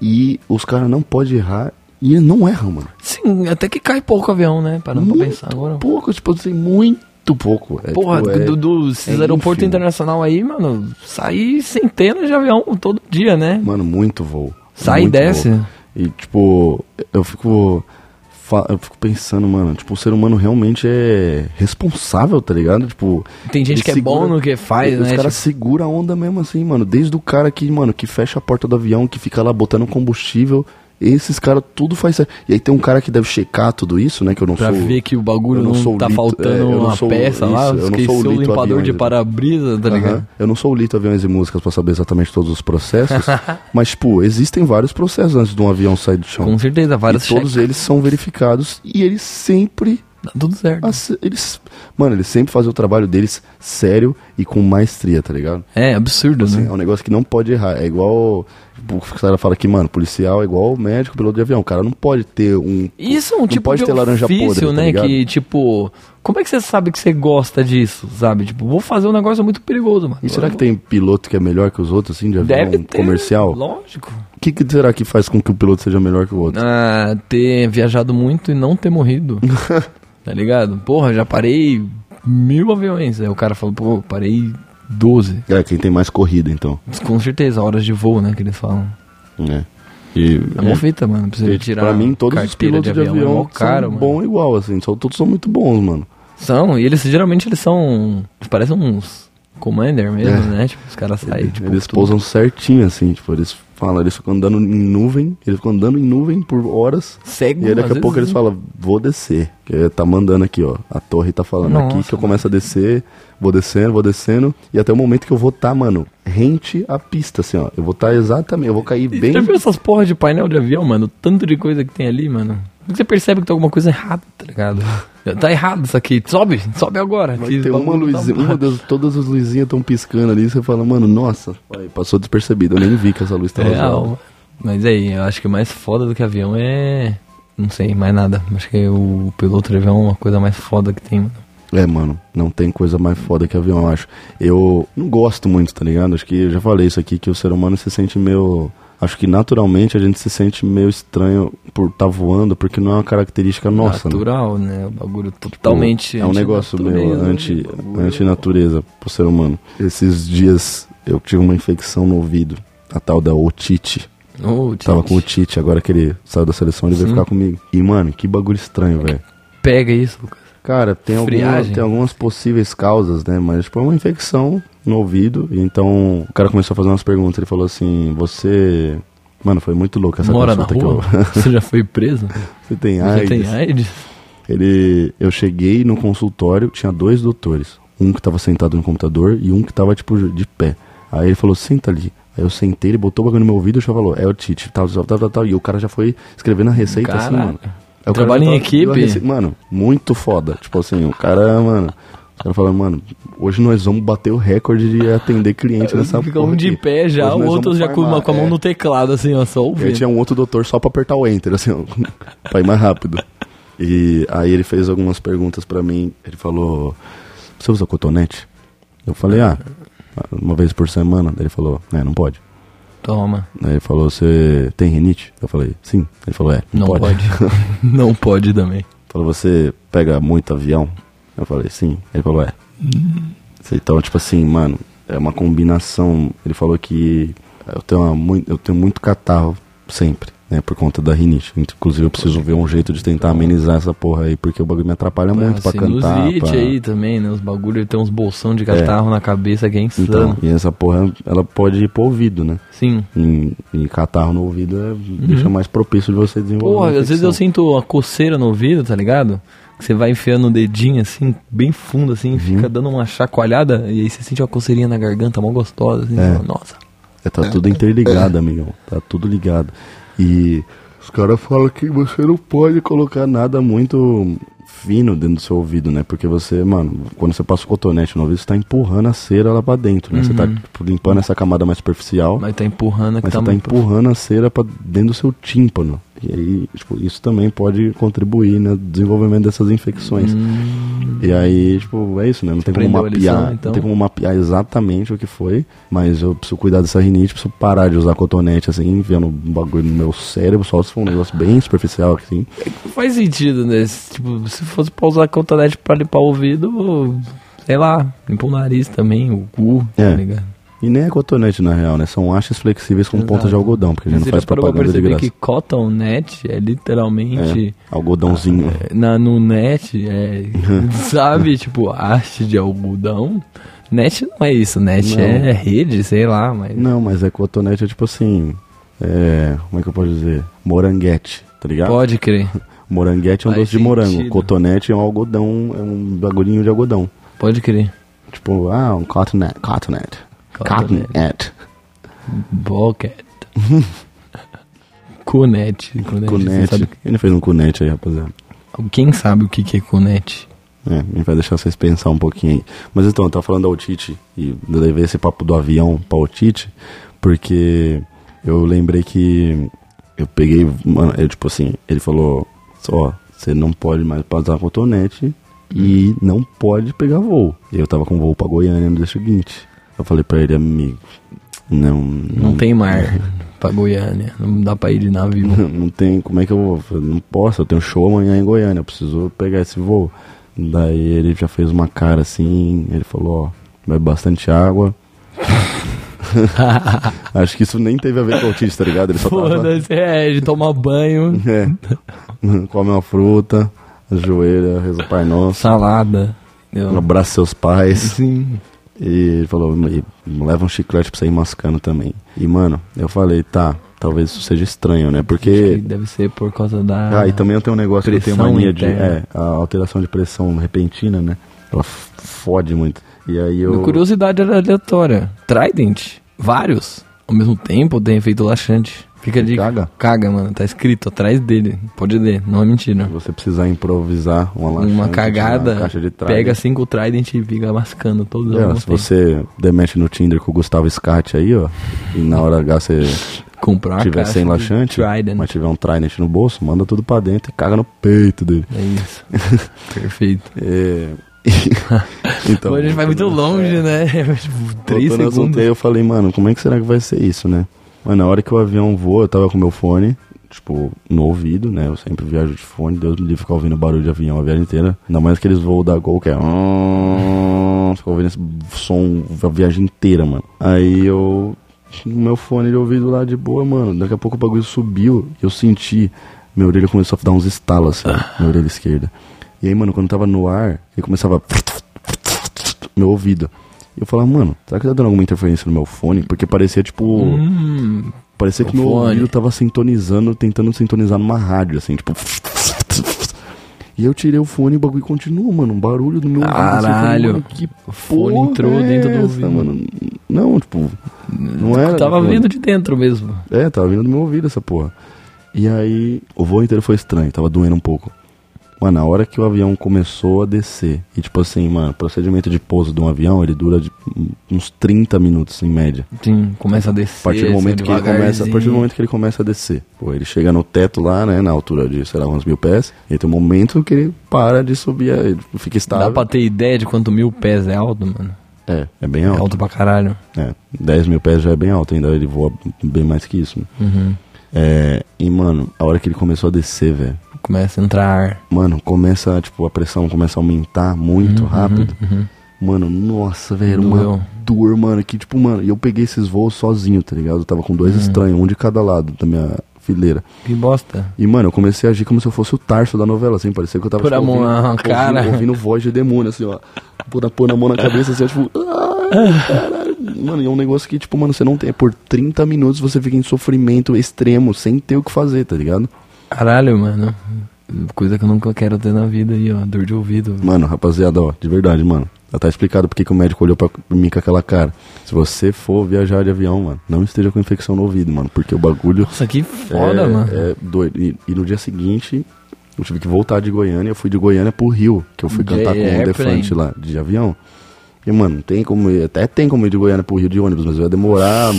E os caras não podem errar. E não erram, mano. Sim, até que cai pouco avião, né? Parando pra muito pensar agora. pouco, tipo assim, muito pouco. É, Porra, tipo, é- do, do, é aeroportos ínfimo. internacional aí, mano, sai centenas de avião todo dia, né? Mano, muito voo. Sai e Muito desce. voo. E, tipo, eu fico. Eu fico pensando, mano, tipo, o ser humano realmente é responsável, tá ligado? Tipo. Tem gente que é bom no que faz, Os né? caras Tipo, seguram a onda mesmo assim, mano. Desde o cara que, mano, que fecha a porta do avião, que fica lá botando combustível. Esses caras tudo faz certo. E aí tem um cara que deve checar tudo isso, né? Que eu não pra sou. ver que o bagulho não, não tá lito- faltando é, uma peça lá. isso, eu não Esqueceu sou o lito limpador de aviões. para-brisa, tá Aham. ligado? Eu não sou o Lito Aviões e Músicas pra saber exatamente todos os processos, [LAUGHS] mas, tipo, existem vários processos antes de um avião sair do chão. Com certeza, vários e todos cheques. eles são verificados e eles sempre. Dá tudo certo. ace- Eles, mano, eles sempre fazem o trabalho deles sério e com maestria, tá ligado? É absurdo, Assim, né? é um negócio que não pode errar. É igual. O cara fala que, mano, policial é igual médico, piloto de avião. O cara não pode ter um. Isso é um não tipo pode de ter laranja ofício, podre, tá né? ligado? que, tipo, como é que você sabe que você gosta disso, sabe? Tipo, vou fazer um negócio muito perigoso, mano. E será que tem piloto que é melhor que os outros, assim, de avião Deve ter, comercial? Lógico. O que, que será que faz com que o piloto seja melhor que o outro? Ah, ter viajado muito e não ter morrido. [LAUGHS] tá ligado? Porra, já parei mil aviões. Aí o cara falou, pô, parei 12. É, quem tem mais corrida, então. Com certeza, horas de voo, né? Que eles falam. É. E, É mó fita, mano. Você e, tirar pra mim, todos os pilotos de avião, é mó caro, são bons igual, assim. São, todos são muito bons, mano. São, e eles geralmente eles são. Eles parecem uns commander mesmo, É. né? Tipo, os caras saem, tipo. eles tudo- pousam certinho, assim. Tipo, eles falam, eles ficam andando em nuvem. Eles ficam andando em nuvem por horas. Cego, E aí daqui a pouco vezes, eles falam, vou descer. Que tá mandando aqui, ó. A torre tá falando aqui Nossa, que eu começo a descer, vou descendo, vou descendo. E até o momento que eu vou tá, mano, rente à pista, assim, ó. Eu vou tá exatamente, eu vou cair bem. já viu essas porra de painel de avião, mano? O Tanto de coisa que tem ali, mano. Você percebe que tem alguma coisa errada, tá ligado? Tá errado isso aqui. Sobe, sobe agora. Vai ter uma luzinha, uma das, todas as luzinhas estão piscando ali, você fala, mano, nossa, pai, passou despercebido, eu nem vi que essa luz tava Real. usada. Mas aí, eu acho que o mais foda do que avião é. Não sei, mais nada. Acho que o piloto de avião é uma coisa mais foda que tem, mano. É, mano, não tem coisa mais foda que avião, eu acho. Eu não gosto muito, tá ligado? Acho que eu já falei isso aqui, que o ser humano se sente meio. Acho que naturalmente a gente se sente meio estranho por estar voando, porque não é uma característica nossa, né? Natural, né? O bagulho totalmente. é um negócio meio antinatureza, anti, né? Bagulho- anti-natureza pro ser humano. Esses dias eu tive uma infecção no ouvido, a tal da otite. Ô, Tava com o Tite, agora que ele saiu da seleção, ele veio Sim. ficar comigo. E, mano, que bagulho estranho, velho. Pega isso, Lucas. Cara, tem, alguma, Friagem. tem algumas possíveis causas, né? Mas, tipo, é uma infecção no ouvido. Então, o cara começou a fazer umas perguntas. Ele falou assim: Você. Mano, foi muito louco essa Mora na rua? que eu. [LAUGHS] Você já foi preso? Você tem AIDS? tem AIDS? Ele, eu cheguei no consultório, tinha dois doutores. Um que tava sentado no computador e um que tava, tipo, de pé. Aí ele falou, senta ali. Aí eu sentei, ele botou o bagulho no meu ouvido e já falou, é o Tite, tal, tal, tal, tal. E o cara já foi escrevendo a receita assim, mano. Aí o cara Trabalha já em equipe? rece- Mano, muito foda. Tipo assim, o cara, mano... O cara falando, mano, hoje nós vamos bater o recorde de atender cliente nessa Fica porra um de aqui. pé já, Hoje o outro já com, farmar, com a mão é. no teclado, assim, ó, só E ouvindo. tinha um outro doutor só pra apertar o enter, assim, ó, [LAUGHS] pra ir mais rápido. E aí ele fez algumas perguntas pra mim. Ele falou: Você usa cotonete? Eu falei: Ah, uma vez por semana. Ele falou: É, não pode. Toma. Aí ele falou: Você tem rinite? Eu falei: Sim. Ele falou: É, não, Não pode. [LAUGHS] não pode também. falou: Você pega muito avião? Eu falei: Sim. Ele falou: É. Então, tipo assim, mano, é uma combinação. Ele falou que eu tenho, uma, eu tenho muito catarro sempre, né, por conta da rinite. Inclusive, eu preciso ver um jeito de tentar amenizar essa porra aí, porque o bagulho me atrapalha muito pra cantar. Sinusite pra- aí também, né? Os bagulho tem uns bolsão de catarro na cabeça que é insano. Então, e essa porra, ela pode ir pro ouvido, né? Sim. E, e catarro no ouvido é, deixa mais propício de você desenvolver. Porra, às vezes eu sinto uma coceira no ouvido, tá ligado? que você vai enfiando o dedinho assim, bem fundo assim, Uhum. fica dando uma chacoalhada e aí você sente uma coceirinha na garganta, mó gostosa, assim, É. nossa. É, tá tudo interligado, amigão. Tá tudo ligado. E os caras falam que você não pode colocar nada muito fino dentro do seu ouvido, né? Porque você, mano, quando você passa o cotonete no ouvido, você tá empurrando a cera lá pra dentro, né? Você tá tipo, limpando essa camada mais superficial, mas, Mas tá empurrando você tá, tá muito empurrando a cera pra dentro do seu tímpano. E aí, tipo, isso também pode contribuir no desenvolvimento dessas infecções. E aí, tipo, é isso, né? Não tem como a lição, mapear, então? não tem como mapear exatamente o que foi, mas eu preciso cuidar dessa rinite, preciso parar de usar cotonete assim, enfiando um bagulho no meu cérebro, só se for um negócio bem superficial assim. Faz sentido, né? Se, Tipo, se fosse pra usar cotonete pra limpar o ouvido, sei lá, limpar o nariz também, o cu, É. tá ligado? E nem é cotonete na real, né? São hastes flexíveis com Exato. pontas de algodão, porque a gente não faz pra propaganda de perceber graça. que cotonete é literalmente... É, algodãozinho. Na, no net, é, [LAUGHS] sabe, tipo, haste de algodão. Net não é isso, net Não. é rede, sei lá, mas... Não, mas é cotonete é tipo assim. É. Como é que eu posso dizer? Moranguete, tá ligado? Pode crer, [LAUGHS] Moranguete é um Faz doce de morango. sentido. Cotonete é um algodão, é um bagulhinho de algodão. pode crer. Tipo, ah, um cotonete. Cotonete. Cotonete. Cotonete. Bocket. [LAUGHS] Cunete. Cunete. Ele fez um cunete aí, rapaziada. Quem sabe o que que é cunete? É, a gente vai deixar vocês pensar um pouquinho aí. Mas então, eu tava falando da otite e eu levei esse papo do avião pra otite, porque eu lembrei que eu peguei, mano, eu, tipo assim, ele falou, só, você não pode mais passar cotonete e não pode pegar voo. E eu tava com voo pra Goiânia no dia seguinte. Eu falei pra ele, amigo, não... Não tem [LAUGHS] mar pra Goiânia. Não dá pra ir de navio. não tem, como é que eu vou? Eu Não posso, eu tenho show amanhã em Goiânia, eu preciso pegar esse voo. Daí ele já fez uma cara assim, ele falou, ó, bebe bastante água. [LAUGHS] Acho que isso nem teve a ver com autista, tá ligado? Ele só tava, é, de tomar banho, [LAUGHS] é, come uma fruta, ajoelha, reza o Pai Nosso, salada. entendeu? abraça seus pais. Sim. E ele falou, leva um chiclete pra você ir mascando também. E, mano, eu falei, tá, talvez isso seja estranho, né? Porque deve ser por causa da. Ah, e também eu tenho um negócio que eu tenho mania de. É, a alteração de pressão repentina, né? Ela fode muito. E aí eu. Minha curiosidade era aleatória. Trident, vários, ao mesmo tempo, tem efeito laxante. Fica de. Caga? Caga, mano. Tá escrito atrás dele. Pode ler, não é mentira. Se você precisar improvisar uma laxante, Uma cagada, pega cinco Trident e fica mascando todos. É, se tempo. você demete no Tinder com o Gustavo Scott aí, ó, e na hora H você comprar tiver sem laxante, mas tiver um Trident no bolso, manda tudo pra dentro e caga no peito dele. É isso. [LAUGHS] Perfeito. É... [LAUGHS] então, Pô, a gente vai muito longe, né? tipo, [LAUGHS] três assunto segundos. aí, eu falei, mano, como é que será que vai ser isso, né? Mano, na hora que o avião voa, eu tava com meu fone, tipo, no ouvido, né? Eu sempre viajo de fone, Deus me livre ficar ouvindo barulho de avião a viagem inteira. Ainda mais aqueles voos da Gol que é. [LAUGHS] Ficar ouvindo esse som a viagem inteira, mano. Aí eu. No meu fone de ouvido lá de boa, mano. Daqui a pouco o bagulho subiu e eu senti. Minha orelha começou a dar uns estalos assim, minha orelha esquerda. E aí, mano, quando tava no ar, ele começava. Meu ouvido. E eu falava, mano, será que tá dando alguma interferência no meu fone? Porque parecia tipo. Hum, Parecia que meu fone. ouvido tava sintonizando, tentando sintonizar numa rádio, assim, tipo. E eu tirei o fone e o bagulho continuou, mano. Um barulho do meu ouvido. assim, falei, Caralho. mano, que o fone entrou é dentro do ouvido. mano? Não, tipo. Não era. Tava tipo, vindo de dentro mesmo. É, tava vindo do meu ouvido essa porra. E aí, o voo inteiro foi estranho, tava doendo um pouco. Mano, a hora que o avião começou a descer, e tipo assim, mano, o procedimento de pouso de um avião, ele dura de, uns 30 minutos em média. Sim, começa a descer. A partir do momento que ele começa, a partir do momento que ele começa a descer. Pô, ele chega no teto lá, né, na altura de, sei lá, uns mil pés, e tem um momento que ele para de subir, ele fica estável. Dá pra ter ideia de quanto mil pés é alto, mano? É, é bem É alto. alto pra caralho. É, 10 mil pés já é bem alto, ainda ele voa bem mais que isso. né? Uhum. É, e mano, a hora que ele começou a descer, velho, Começa a entrar ar. Mano, começa, tipo, a pressão começa a aumentar muito Uhum, rápido. uhum. Mano, nossa, velho, Doeu. uma dor, mano, que tipo, mano, e eu peguei esses voos sozinho, tá ligado? Eu tava com Uhum. dois estranhos, um de cada lado da minha fileira. Que bosta. E, mano, eu comecei a agir como se eu fosse o Tarso da novela, assim, parecia que eu tava Pôr a tipo, mão ouvindo, na ouvindo- cara. ouvindo voz de demônio, assim, ó. Pôr, pôr a mão na cabeça, assim, ó, tipo, caralho. [LAUGHS] Mano, e é um negócio que, tipo, mano, você não tem. Por 30 minutos você fica em sofrimento extremo, sem ter o que fazer, tá ligado? Caralho, mano. Coisa que eu nunca quero ter na vida aí, ó. Dor de ouvido. Mano, rapaziada, ó, de verdade, mano. Já tá explicado porque que o médico olhou pra mim com aquela cara. Se você for viajar de avião, mano, não esteja com infecção no ouvido, mano. Porque o bagulho. Nossa, que foda, é, mano. É doido. E, e no dia seguinte, eu tive que voltar de Goiânia. Eu fui de Goiânia pro Rio, que eu fui De cantar com o airplane. Defante lá, de avião. E, mano, tem como ir, até tem como ir de Goiânia pro Rio de ônibus, mas ia demorar,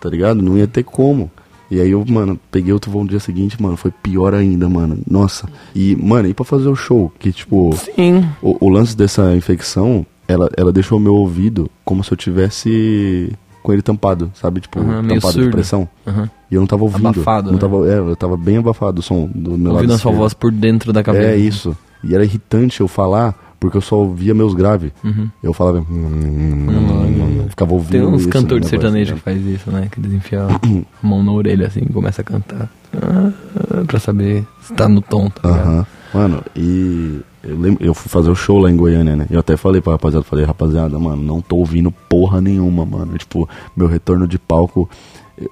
tá ligado? Não ia ter como. E aí eu, mano, peguei outro voo no dia seguinte, mano, foi pior ainda, mano. Nossa. E, mano, e pra fazer o show? Que, tipo, Sim. o, o lance dessa infecção, ela, ela deixou meu ouvido como se eu tivesse com ele tampado, sabe? Tipo, tampado de pressão. E eu não tava ouvindo. Abafado, não né? tava, é, eu tava bem abafado o som do meu lado Ouvindo a sua voz por dentro da cabeça. É isso. E era irritante eu falar, porque eu só ouvia meus graves. Uhum. Eu falava. "Hum", ficava ouvindo. Tem uns cantores de no negócio, sertanejo né? que faz isso, né? Que eles enfiam a mão na orelha assim e começa a cantar. Ah, pra saber se tá no tom, tá? Aham. Mano, e eu, lembro, eu fui fazer o show lá em Goiânia, né? Eu até falei pra rapaziada, falei, rapaziada, mano, não tô ouvindo porra nenhuma, mano. Tipo, meu retorno de palco.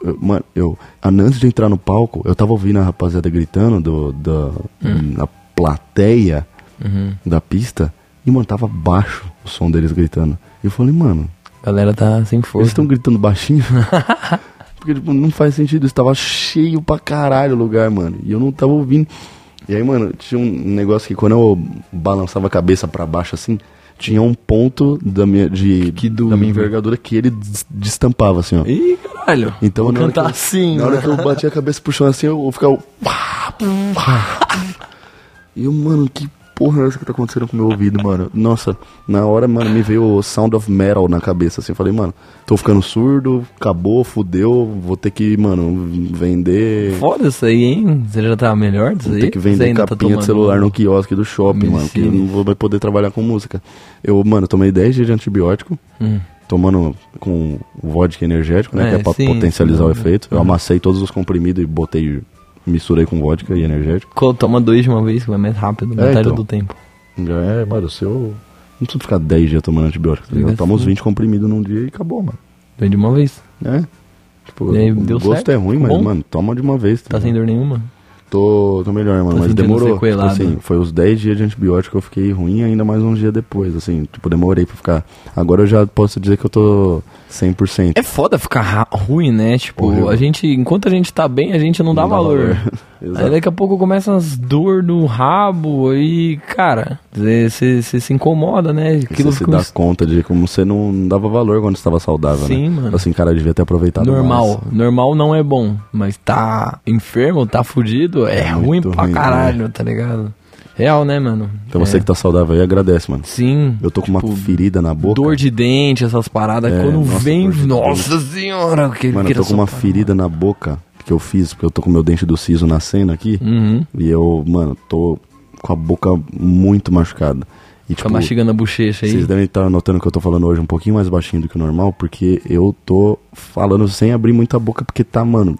eu- mano, eu. Antes de entrar no palco, eu tava ouvindo a rapaziada gritando do, da, na plateia Uhum. da pista. E, mano, tava baixo o som deles gritando. E eu falei, mano, A galera tá sem eles força. estão gritando baixinho? [LAUGHS] Porque, tipo, não faz sentido. Estava cheio pra caralho o lugar, mano. E eu não tava ouvindo. E aí, mano, tinha um negócio que quando eu balançava a cabeça pra baixo assim, tinha um ponto da minha, de, Que da minha envergadura que ele des- destampava, assim, ó. Ih, caralho. Então, Vou na cantar eu, assim, na hora mano. que eu batia a cabeça chão assim, eu, eu ficava. [LAUGHS] E eu, mano, que porra é essa que tá acontecendo com o meu ouvido, mano? Nossa, na hora, mano, me veio o Sound of Metal na cabeça, assim. Falei, mano, tô ficando surdo, acabou, fudeu, vou ter que, mano, vender. Foda isso aí, hein? Você já tá melhor disso Vou aí? ter que vender tá capinha de tomando- celular no quiosque do shopping, mano. Que eu não vou mais poder trabalhar com música. Eu, mano, tomei 10 dias de antibiótico. Hum. Tomando com vodka energético, né? É, que é pra sim, potencializar sim. o efeito. Eu amassei todos os comprimidos e botei. Misturei com vodka e energético. Co- Toma dois de uma vez, que vai mais rápido, É, metade então. do tempo. É, mano, se eu. Não preciso ficar 10 dias tomando antibiótico. Tá ligado? Eu tomo uns 20 comprimidos num dia e acabou, mano. Vem de uma vez. É. Tipo, aí, o gosto certo? é ruim, mas, bom? mano, toma de uma vez. Tá ligado? sem dor nenhuma? Tô, tô melhor, mano, Tá mas demorou. Tipo assim, foi os 10 dias de antibiótico que eu fiquei ruim ainda mais uns dias depois, assim, tipo, demorei pra ficar. Agora eu já posso dizer que eu tô 100%. É foda ficar ruim, né? Tipo, a gente, enquanto a gente tá bem, a gente não dá valor. [LAUGHS] Exato. Aí daqui a pouco começa as dor no rabo aí, cara, você se incomoda, né? E Aquilo você se dá um- conta de como você não dava valor quando estava saudável, Sim, né? mano. Assim, cara, devia ter aproveitado normal. mais. Normal não é bom, mas tá enfermo, tá fudido, é, É ruim pra ruim, caralho, tá ligado? Real, né, mano? Então você É. que tá saudável aí, agradece, mano. Sim. Eu tô com uma tipo, ferida na boca. Dor de dente, essas paradas. É, quando nossa, vem. Nossa senhora! Que, Mano, eu tô com uma só- ferida na boca que eu fiz, porque eu tô com meu dente do siso nascendo aqui. Uhum. E eu, mano, tô com a boca muito machucada. E, Fica mastigando a bochecha aí. Vocês devem estar notando que eu tô falando hoje um pouquinho mais baixinho do que o normal, porque eu tô falando sem abrir muita boca, porque tá, mano,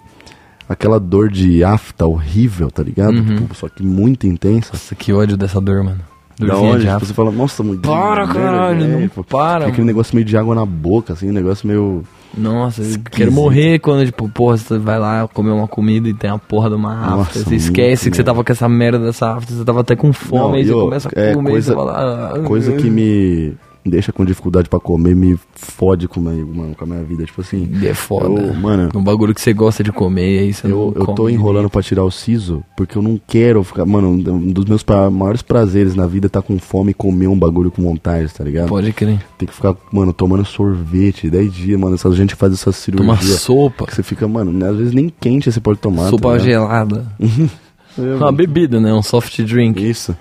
aquela dor de afta horrível, tá ligado? Uhum. Tipo, só que muito intensa. Nossa, que ódio dessa dor, mano. Da onde de tipo, você fala, nossa, muito Para, caralho, não tipo, para, fica Aquele negócio meio de água na boca, assim, um negócio meio. Nossa, eu quero morrer quando, tipo, porra, você vai lá comer uma comida e tem a porra de uma afta. Nossa, Você esquece que você tava com essa merda dessa afta, você tava até com fome, Não, aí e você eu- começa a é, comer e coisa- você fala... ah, Coisa que [LAUGHS] me deixa com dificuldade pra comer, me fode com, minha- mano, com a minha vida. Tipo assim. É foda. Eu, mano, Um bagulho que você gosta de comer, aí você Eu, não eu tô enrolando pra tirar o siso porque eu não quero ficar. Mano, um dos meus pra- maiores prazeres na vida é tá com fome e comer um bagulho com vontade, tá ligado? Pode crer. Tem que ficar, mano, tomando sorvete 10 dias, mano. Essa gente faz essa Toma cirurgia. sopa. Que você fica, mano, né, às vezes nem quente você pode tomar. sopa tá gelada. [LAUGHS] É, Uma mano, bebida, né? Um soft drink. Isso.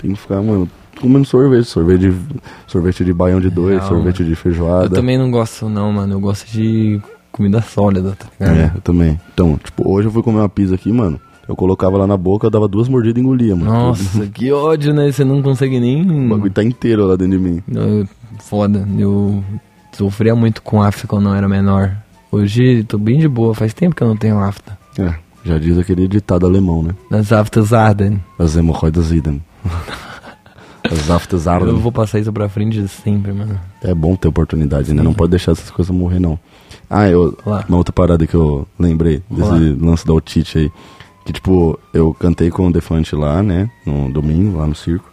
Tem que ficar, mano, comendo sorvete. Sorvete de, sorvete de baião de dois, Real, sorvete de Eu feijoada. também não gosto, não, mano. Eu gosto de comida sólida, tá É, ligado? eu também. Então, tipo, hoje eu fui comer uma pizza aqui, mano. Eu colocava lá na boca, eu dava duas mordidas e engolia, mano. Nossa, [LAUGHS] que ódio, né? Você não consegue nem. O bagulho tá inteiro lá dentro de mim. Eu- Foda. Eu sofria muito com afta quando eu era menor. Hoje tô bem de boa. Faz tempo que eu não tenho afta. É, já diz aquele ditado alemão, né? As aftas ardem. As hemorroidas idem. [LAUGHS] As aftas Eu ardem. vou passar isso pra frente sempre, mano. É bom ter oportunidade, né? Não pode deixar essas coisas morrer, não. Ah, eu, Lá. uma outra parada que eu lembrei desse Lá. lance da otite aí. Que, tipo, eu cantei com o Defante lá, né? No domingo, lá no circo.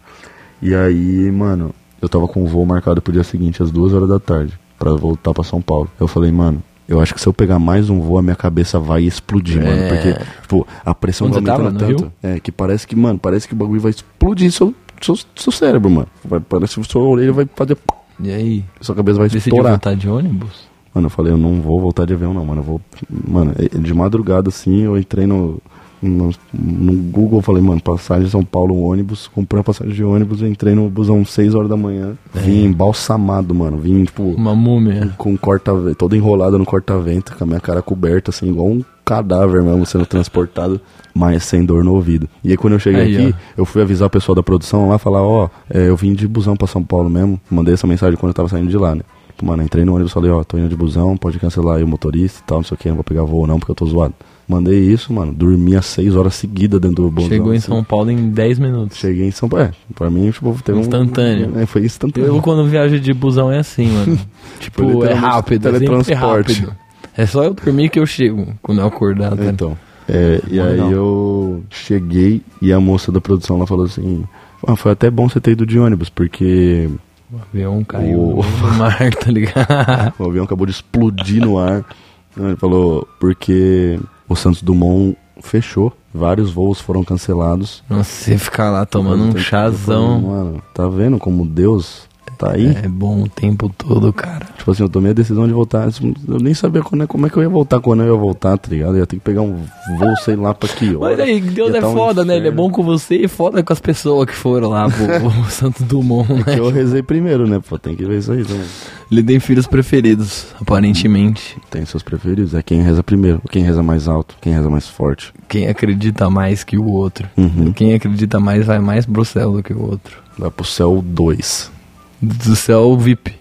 E aí, mano, eu tava com o voo marcado pro dia seguinte, às duas horas da tarde, pra voltar pra São Paulo. Eu falei, mano, eu acho que se eu pegar mais um voo, a minha cabeça vai explodir, É. mano. Porque, tipo, a pressão Onde vai aumentando tanto. É, que parece que, mano, parece que o bagulho vai explodir seu, seu, seu cérebro, mano. Vai, parece que sua orelha vai fazer. E aí? Sua cabeça vai Decidiu estourar. voltar de ônibus? Mano, eu falei, eu não vou voltar de avião, não, mano. Eu vou. Mano, eh, de madrugada, assim, eu entrei no. No, no Google, falei, mano, passagem São Paulo, ônibus, comprei uma passagem de ônibus, entrei no busão 6 horas da manhã, vim embalsamado, mano, vim, tipo, Uma múmia. com corta todo enrolado no corta-vento, com a minha cara coberta, assim, igual um cadáver mesmo sendo transportado, mas sem dor no ouvido. E aí quando eu cheguei Aí, aqui, eu fui avisar o pessoal da produção lá, falar, ó, é, eu vim de busão pra São Paulo mesmo, mandei essa mensagem quando eu tava saindo de lá, né? Tipo, Mano, entrei no ônibus, falei, ó, tô indo de busão, pode cancelar aí o motorista e tal, não sei o que, não vou pegar voo não, porque eu tô zoado. Mandei isso, mano, dormi às 6 horas seguidas dentro do busão. Chegou em assim. São Paulo em 10 minutos. Cheguei em São Paulo, é, pra mim, tipo, teve um... Instantâneo. É, foi instantâneo. Eu, quando viajo de busão, é assim, mano. [LAUGHS] tipo, é literalmente rápido, é rápido. É só eu dormir que eu chego, quando eu acordar. tá? Então. É, e aí legal. eu cheguei e a moça da produção lá falou assim: "Ah, foi até bom você ter ido de ônibus, porque O avião caiu O- no mar, [LAUGHS] tá ligado? o avião acabou de explodir no ar. Ele falou, porque o Santos Dumont fechou, vários voos foram cancelados. Nossa, você ficar lá tomando um chazão. Mano, tá vendo como Deus tá aí? É bom o tempo todo, cara. Tipo assim, eu tomei a decisão de voltar. Eu nem sabia quando é- como é que eu ia voltar, quando eu ia voltar, tá ligado? Eu ia ter que pegar um voo, sei lá, pra que hora. Mas aí, Deus é tá um foda, né? Ele é bom com você e foda com as pessoas que foram lá pro, [LAUGHS] Santos Dumont, né? Eu rezei primeiro, né? Pô, tem que ver isso aí também. Ele tem filhos preferidos, aparentemente. Tem seus preferidos. É quem reza primeiro, quem reza mais alto, quem reza mais forte. Quem acredita mais que o outro. Uhum. Quem acredita mais vai mais pro céu do que o outro. Vai pro céu 2. Do céu VIP.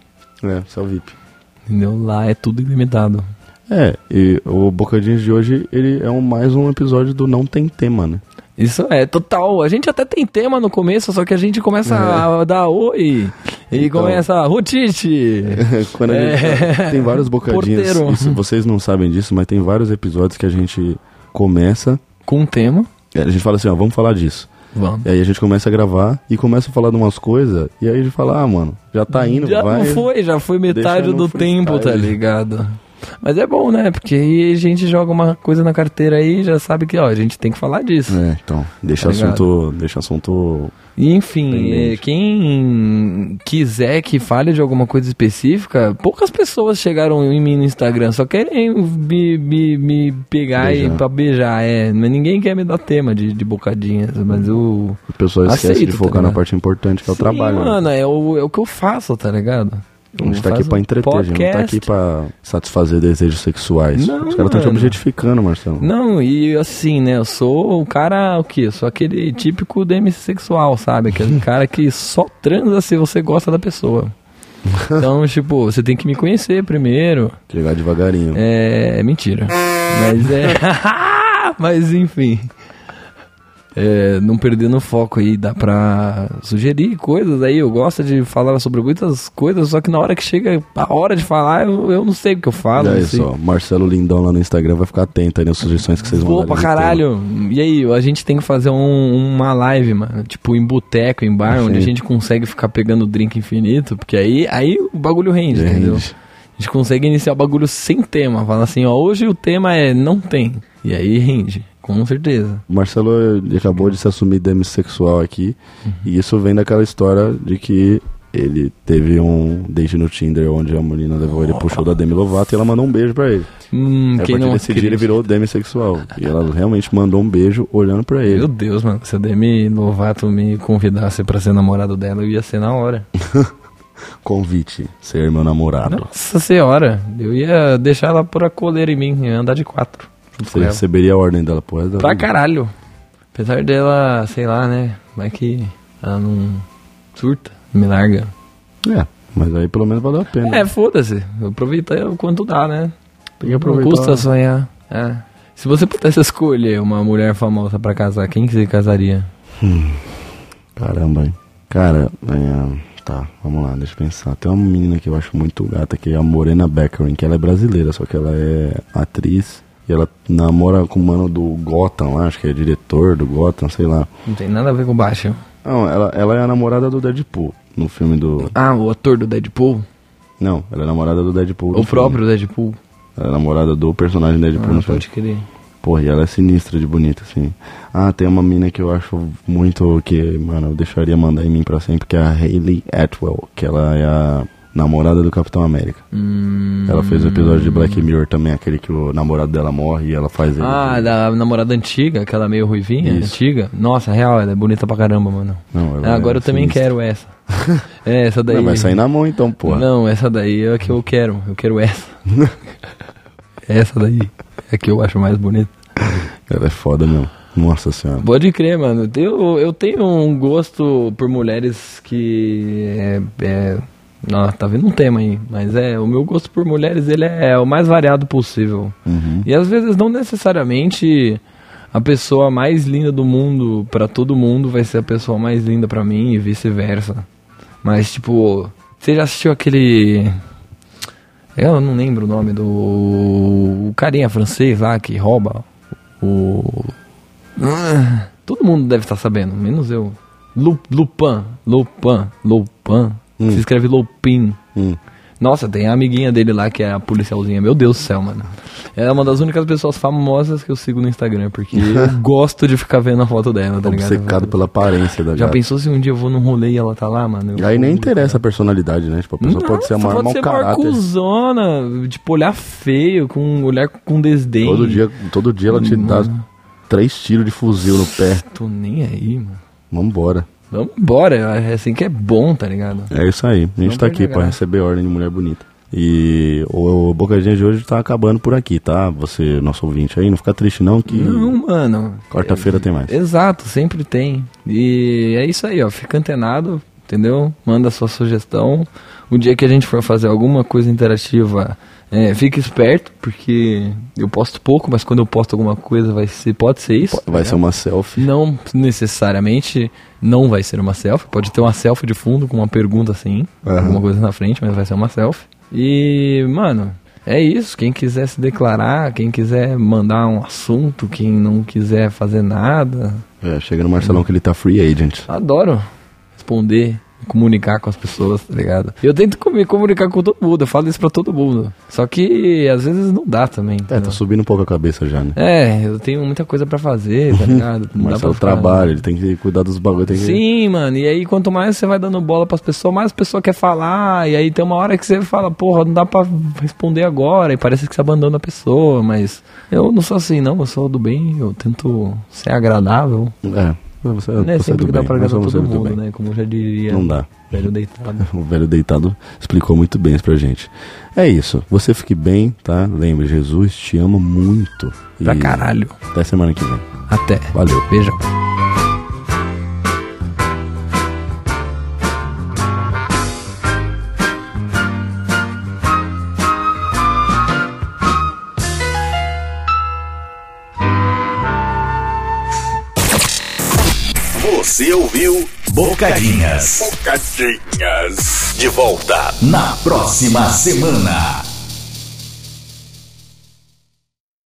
É, céu VIP. Entendeu? Lá é tudo ilimitado. É, e o Bocadinhos de hoje, ele é um, mais um episódio do Não Tem Tema, né? Isso é total. A gente até tem tema no começo, só que a gente começa a [LAUGHS] dar oi. E Então. começa a Rutite. [LAUGHS] Quando É. gente, tem vários bocadinhos. Isso, [LAUGHS] vocês não sabem disso, mas tem vários episódios que a gente começa. Com um tema. é, A gente fala assim, ó, vamos falar disso. Vamos. E aí a gente começa a gravar e começa a falar de umas coisas. E aí a gente fala, ah, mano, já tá indo, já vai. não foi, já foi metade do tempo, tá ligado? Mas é bom, né? Porque aí a gente joga uma coisa na carteira aí e já sabe que, ó, a gente tem que falar disso. É, então, deixa Tá ligado? assunto, deixa assunto Enfim, quem quiser que fale de alguma coisa específica, poucas pessoas chegaram em mim no Instagram, só querem me, me, me pegar Beijar. e pra beijar, é. Mas ninguém quer me dar tema de, de bocadinhas, mas o. A pessoa esquece Aceito, de tá focar na ligado? parte importante que é o Sim, trabalho. né? Mano, é o, é o que eu faço, tá ligado? A gente tá aqui pra entreter, a gente não tá podcast. aqui pra satisfazer desejos sexuais. Não, Os caras estão te objetificando, Marcelo. Não, e assim, né, eu sou o cara, o quê? Eu sou aquele típico demissexual, sabe? Aquele [LAUGHS] cara que só transa se você gosta da pessoa. Então, [LAUGHS] tipo, você tem que me conhecer primeiro. Chegar devagarinho. É mentira. Mas é. [LAUGHS] Mas enfim. É, não perdendo o foco aí, dá pra sugerir coisas aí. Eu gosto de falar sobre muitas coisas, só que na hora que chega a hora de falar, eu, eu não sei o que eu falo. E não sei. só, Marcelo Lindão lá no Instagram vai ficar atento aí nas sugestões que vocês vão Pô, pra caralho. E aí, a gente tem que fazer um- uma live, mano. Tipo, em boteco, em bar, onde a Sim. gente consegue ficar pegando drink infinito, porque aí, aí o bagulho rende, entendeu? A gente consegue iniciar o bagulho sem tema. Falar assim, ó, hoje o tema é não tem. E aí rende, com certeza. O Marcelo acabou de se assumir demissexual aqui. Uhum. E isso vem daquela história de que ele teve um date no Tinder onde a menina levou ele show da Demi Lovato e ela mandou um beijo pra ele. Hum, a quem partir não desse dia ele virou demissexual. E ela realmente mandou um beijo olhando pra ele. Meu Deus, mano. Se a Demi Lovato me convidasse pra ser namorado dela, eu ia ser na hora. [LAUGHS] Convite, ser meu namorado. Nossa senhora. Eu ia deixar ela por a coleira em mim, ia andar de quatro. Você receberia a ordem dela pro resto da Pra vida. caralho. Apesar dela, sei lá, né? Vai que ela não surta, me larga. É, mas aí pelo menos valeu a pena. É, foda-se. Aproveita o quanto dá, né? Tem que Não aproveitar. custa sonhar. É. Se você pudesse escolher uma mulher famosa pra casar, quem que você casaria? Caramba, hein? Cara, é, tá, vamos lá, deixa eu pensar. Tem uma menina que eu acho muito gata, que é a Morena Beckerin, que ela é brasileira, só que ela é atriz E ela namora com o mano do Gotham lá, acho que é diretor do Gotham, sei lá. Não tem nada a ver com baixo. Não, ela, ela é a namorada do Deadpool no filme do. Ah, o ator do Deadpool? Não, ela é a namorada do Deadpool. O filme. próprio Deadpool? Ela é a namorada do personagem Deadpool Ah, no filme. pode crer. Porra, e ela é sinistra de bonita, assim. Ah, tem uma mina que eu acho muito que, mano, eu deixaria mandar em mim pra sempre, que é a Hayley Atwell, que ela é a namorada do Capitão América. Hum... Ela fez o episódio de Black Mirror também, aquele que o namorado dela morre e ela faz ele. Ah, da namorada antiga, aquela meio ruivinha, Isso. antiga. Nossa, real, ela é bonita pra caramba, mano. Não, Ah, agora é eu também quero essa. [LAUGHS] É, essa daí. Não, vai sair na mão então, porra. Não, essa daí é a que eu quero. Eu quero essa. [LAUGHS] essa daí é a que eu acho mais bonita. Ela é foda mesmo. Nossa senhora. Pode crer, mano. Eu, eu tenho um gosto por mulheres que é. é... Não, tá vendo um tema aí, mas é, o meu gosto por mulheres ele é o mais variado possível. Uhum. E às vezes não necessariamente a pessoa mais linda do mundo pra todo mundo vai ser a pessoa mais linda pra mim e vice-versa. Mas tipo, você já assistiu aquele eu não lembro o nome do o carinha francês lá que rouba o Ah, todo mundo deve estar sabendo, menos eu. Lu, Lupin, Lupin, Lupin. Hum. Se escreve Lupin. Hum. Nossa, tem a amiguinha dele lá que é a policialzinha. Meu Deus do céu, mano. Ela é uma das únicas pessoas famosas que eu sigo no Instagram, porque [LAUGHS] eu gosto de ficar vendo a foto dela, tá ligado? Obcecado pela aparência da Já gata. pensou se um dia eu vou num rolê e ela tá lá, mano? Eu Aí nem interessa a personalidade, né? Tipo, a pessoa pode ser uma pode mau ser caráter. cuzona, tipo, olhar feio, com olhar com desdém. Todo dia, todo dia ela te dá Mano. três tiros de fuzil no pé. Tô nem aí, mano. Vambora. Vamos embora, é assim que é bom, tá ligado? É isso aí. A gente Não tá aqui a pra graça. receber ordem de mulher bonita. E o Bocadinha de hoje tá acabando por aqui, tá? Você, nosso ouvinte aí, não fica triste não, que Não, mano. quarta-feira tem mais. Exato, sempre tem. E é isso aí, ó. Fica antenado, entendeu? Manda sua sugestão. O dia que a gente for fazer alguma coisa interativa, é, fique esperto, porque eu posto pouco, mas quando eu posto alguma coisa vai ser, pode ser isso. Vai tá ser uma selfie. Não necessariamente não vai ser uma selfie. Pode ter uma selfie de fundo com uma pergunta assim, Aham. alguma coisa na frente, mas vai ser uma selfie. E, mano, é isso. Quem quiser se declarar, quem quiser mandar um assunto, quem não quiser fazer nada, É, chega no Marcelão que ele tá free agent. adoro responder. Comunicar com as pessoas, tá ligado? Eu tento me comunicar com todo mundo, eu falo isso pra todo mundo. Só que às vezes não dá também. É, entendeu? tá subindo um pouco a cabeça já, né? É, eu tenho muita coisa pra fazer, tá [LAUGHS] ligado? O Marcelo pra ficar- trabalha, ele tem que cuidar dos bagulho, tem que... Sim, mano. E aí, quanto mais você vai dando bola pras pessoas, mais a pessoa quer falar. E aí tem uma hora que você fala, porra, não dá pra responder agora. E parece que você abandona a pessoa. Mas eu não sou assim, não. Eu sou do bem. Eu tento ser agradável. É, você, Não é você sempre que dá bem, pra agradar todo mundo, bem. né? Como já diria Não dá. velho deitado. [LAUGHS] O velho deitado explicou muito bem isso pra gente. É isso. Você fique bem, tá? Lembre, Jesus te ama muito. Pra E caralho. Até semana que vem. Até. Valeu. Beijão. Você ouviu Bocadinhas. Bocadinhas. De volta na próxima semana.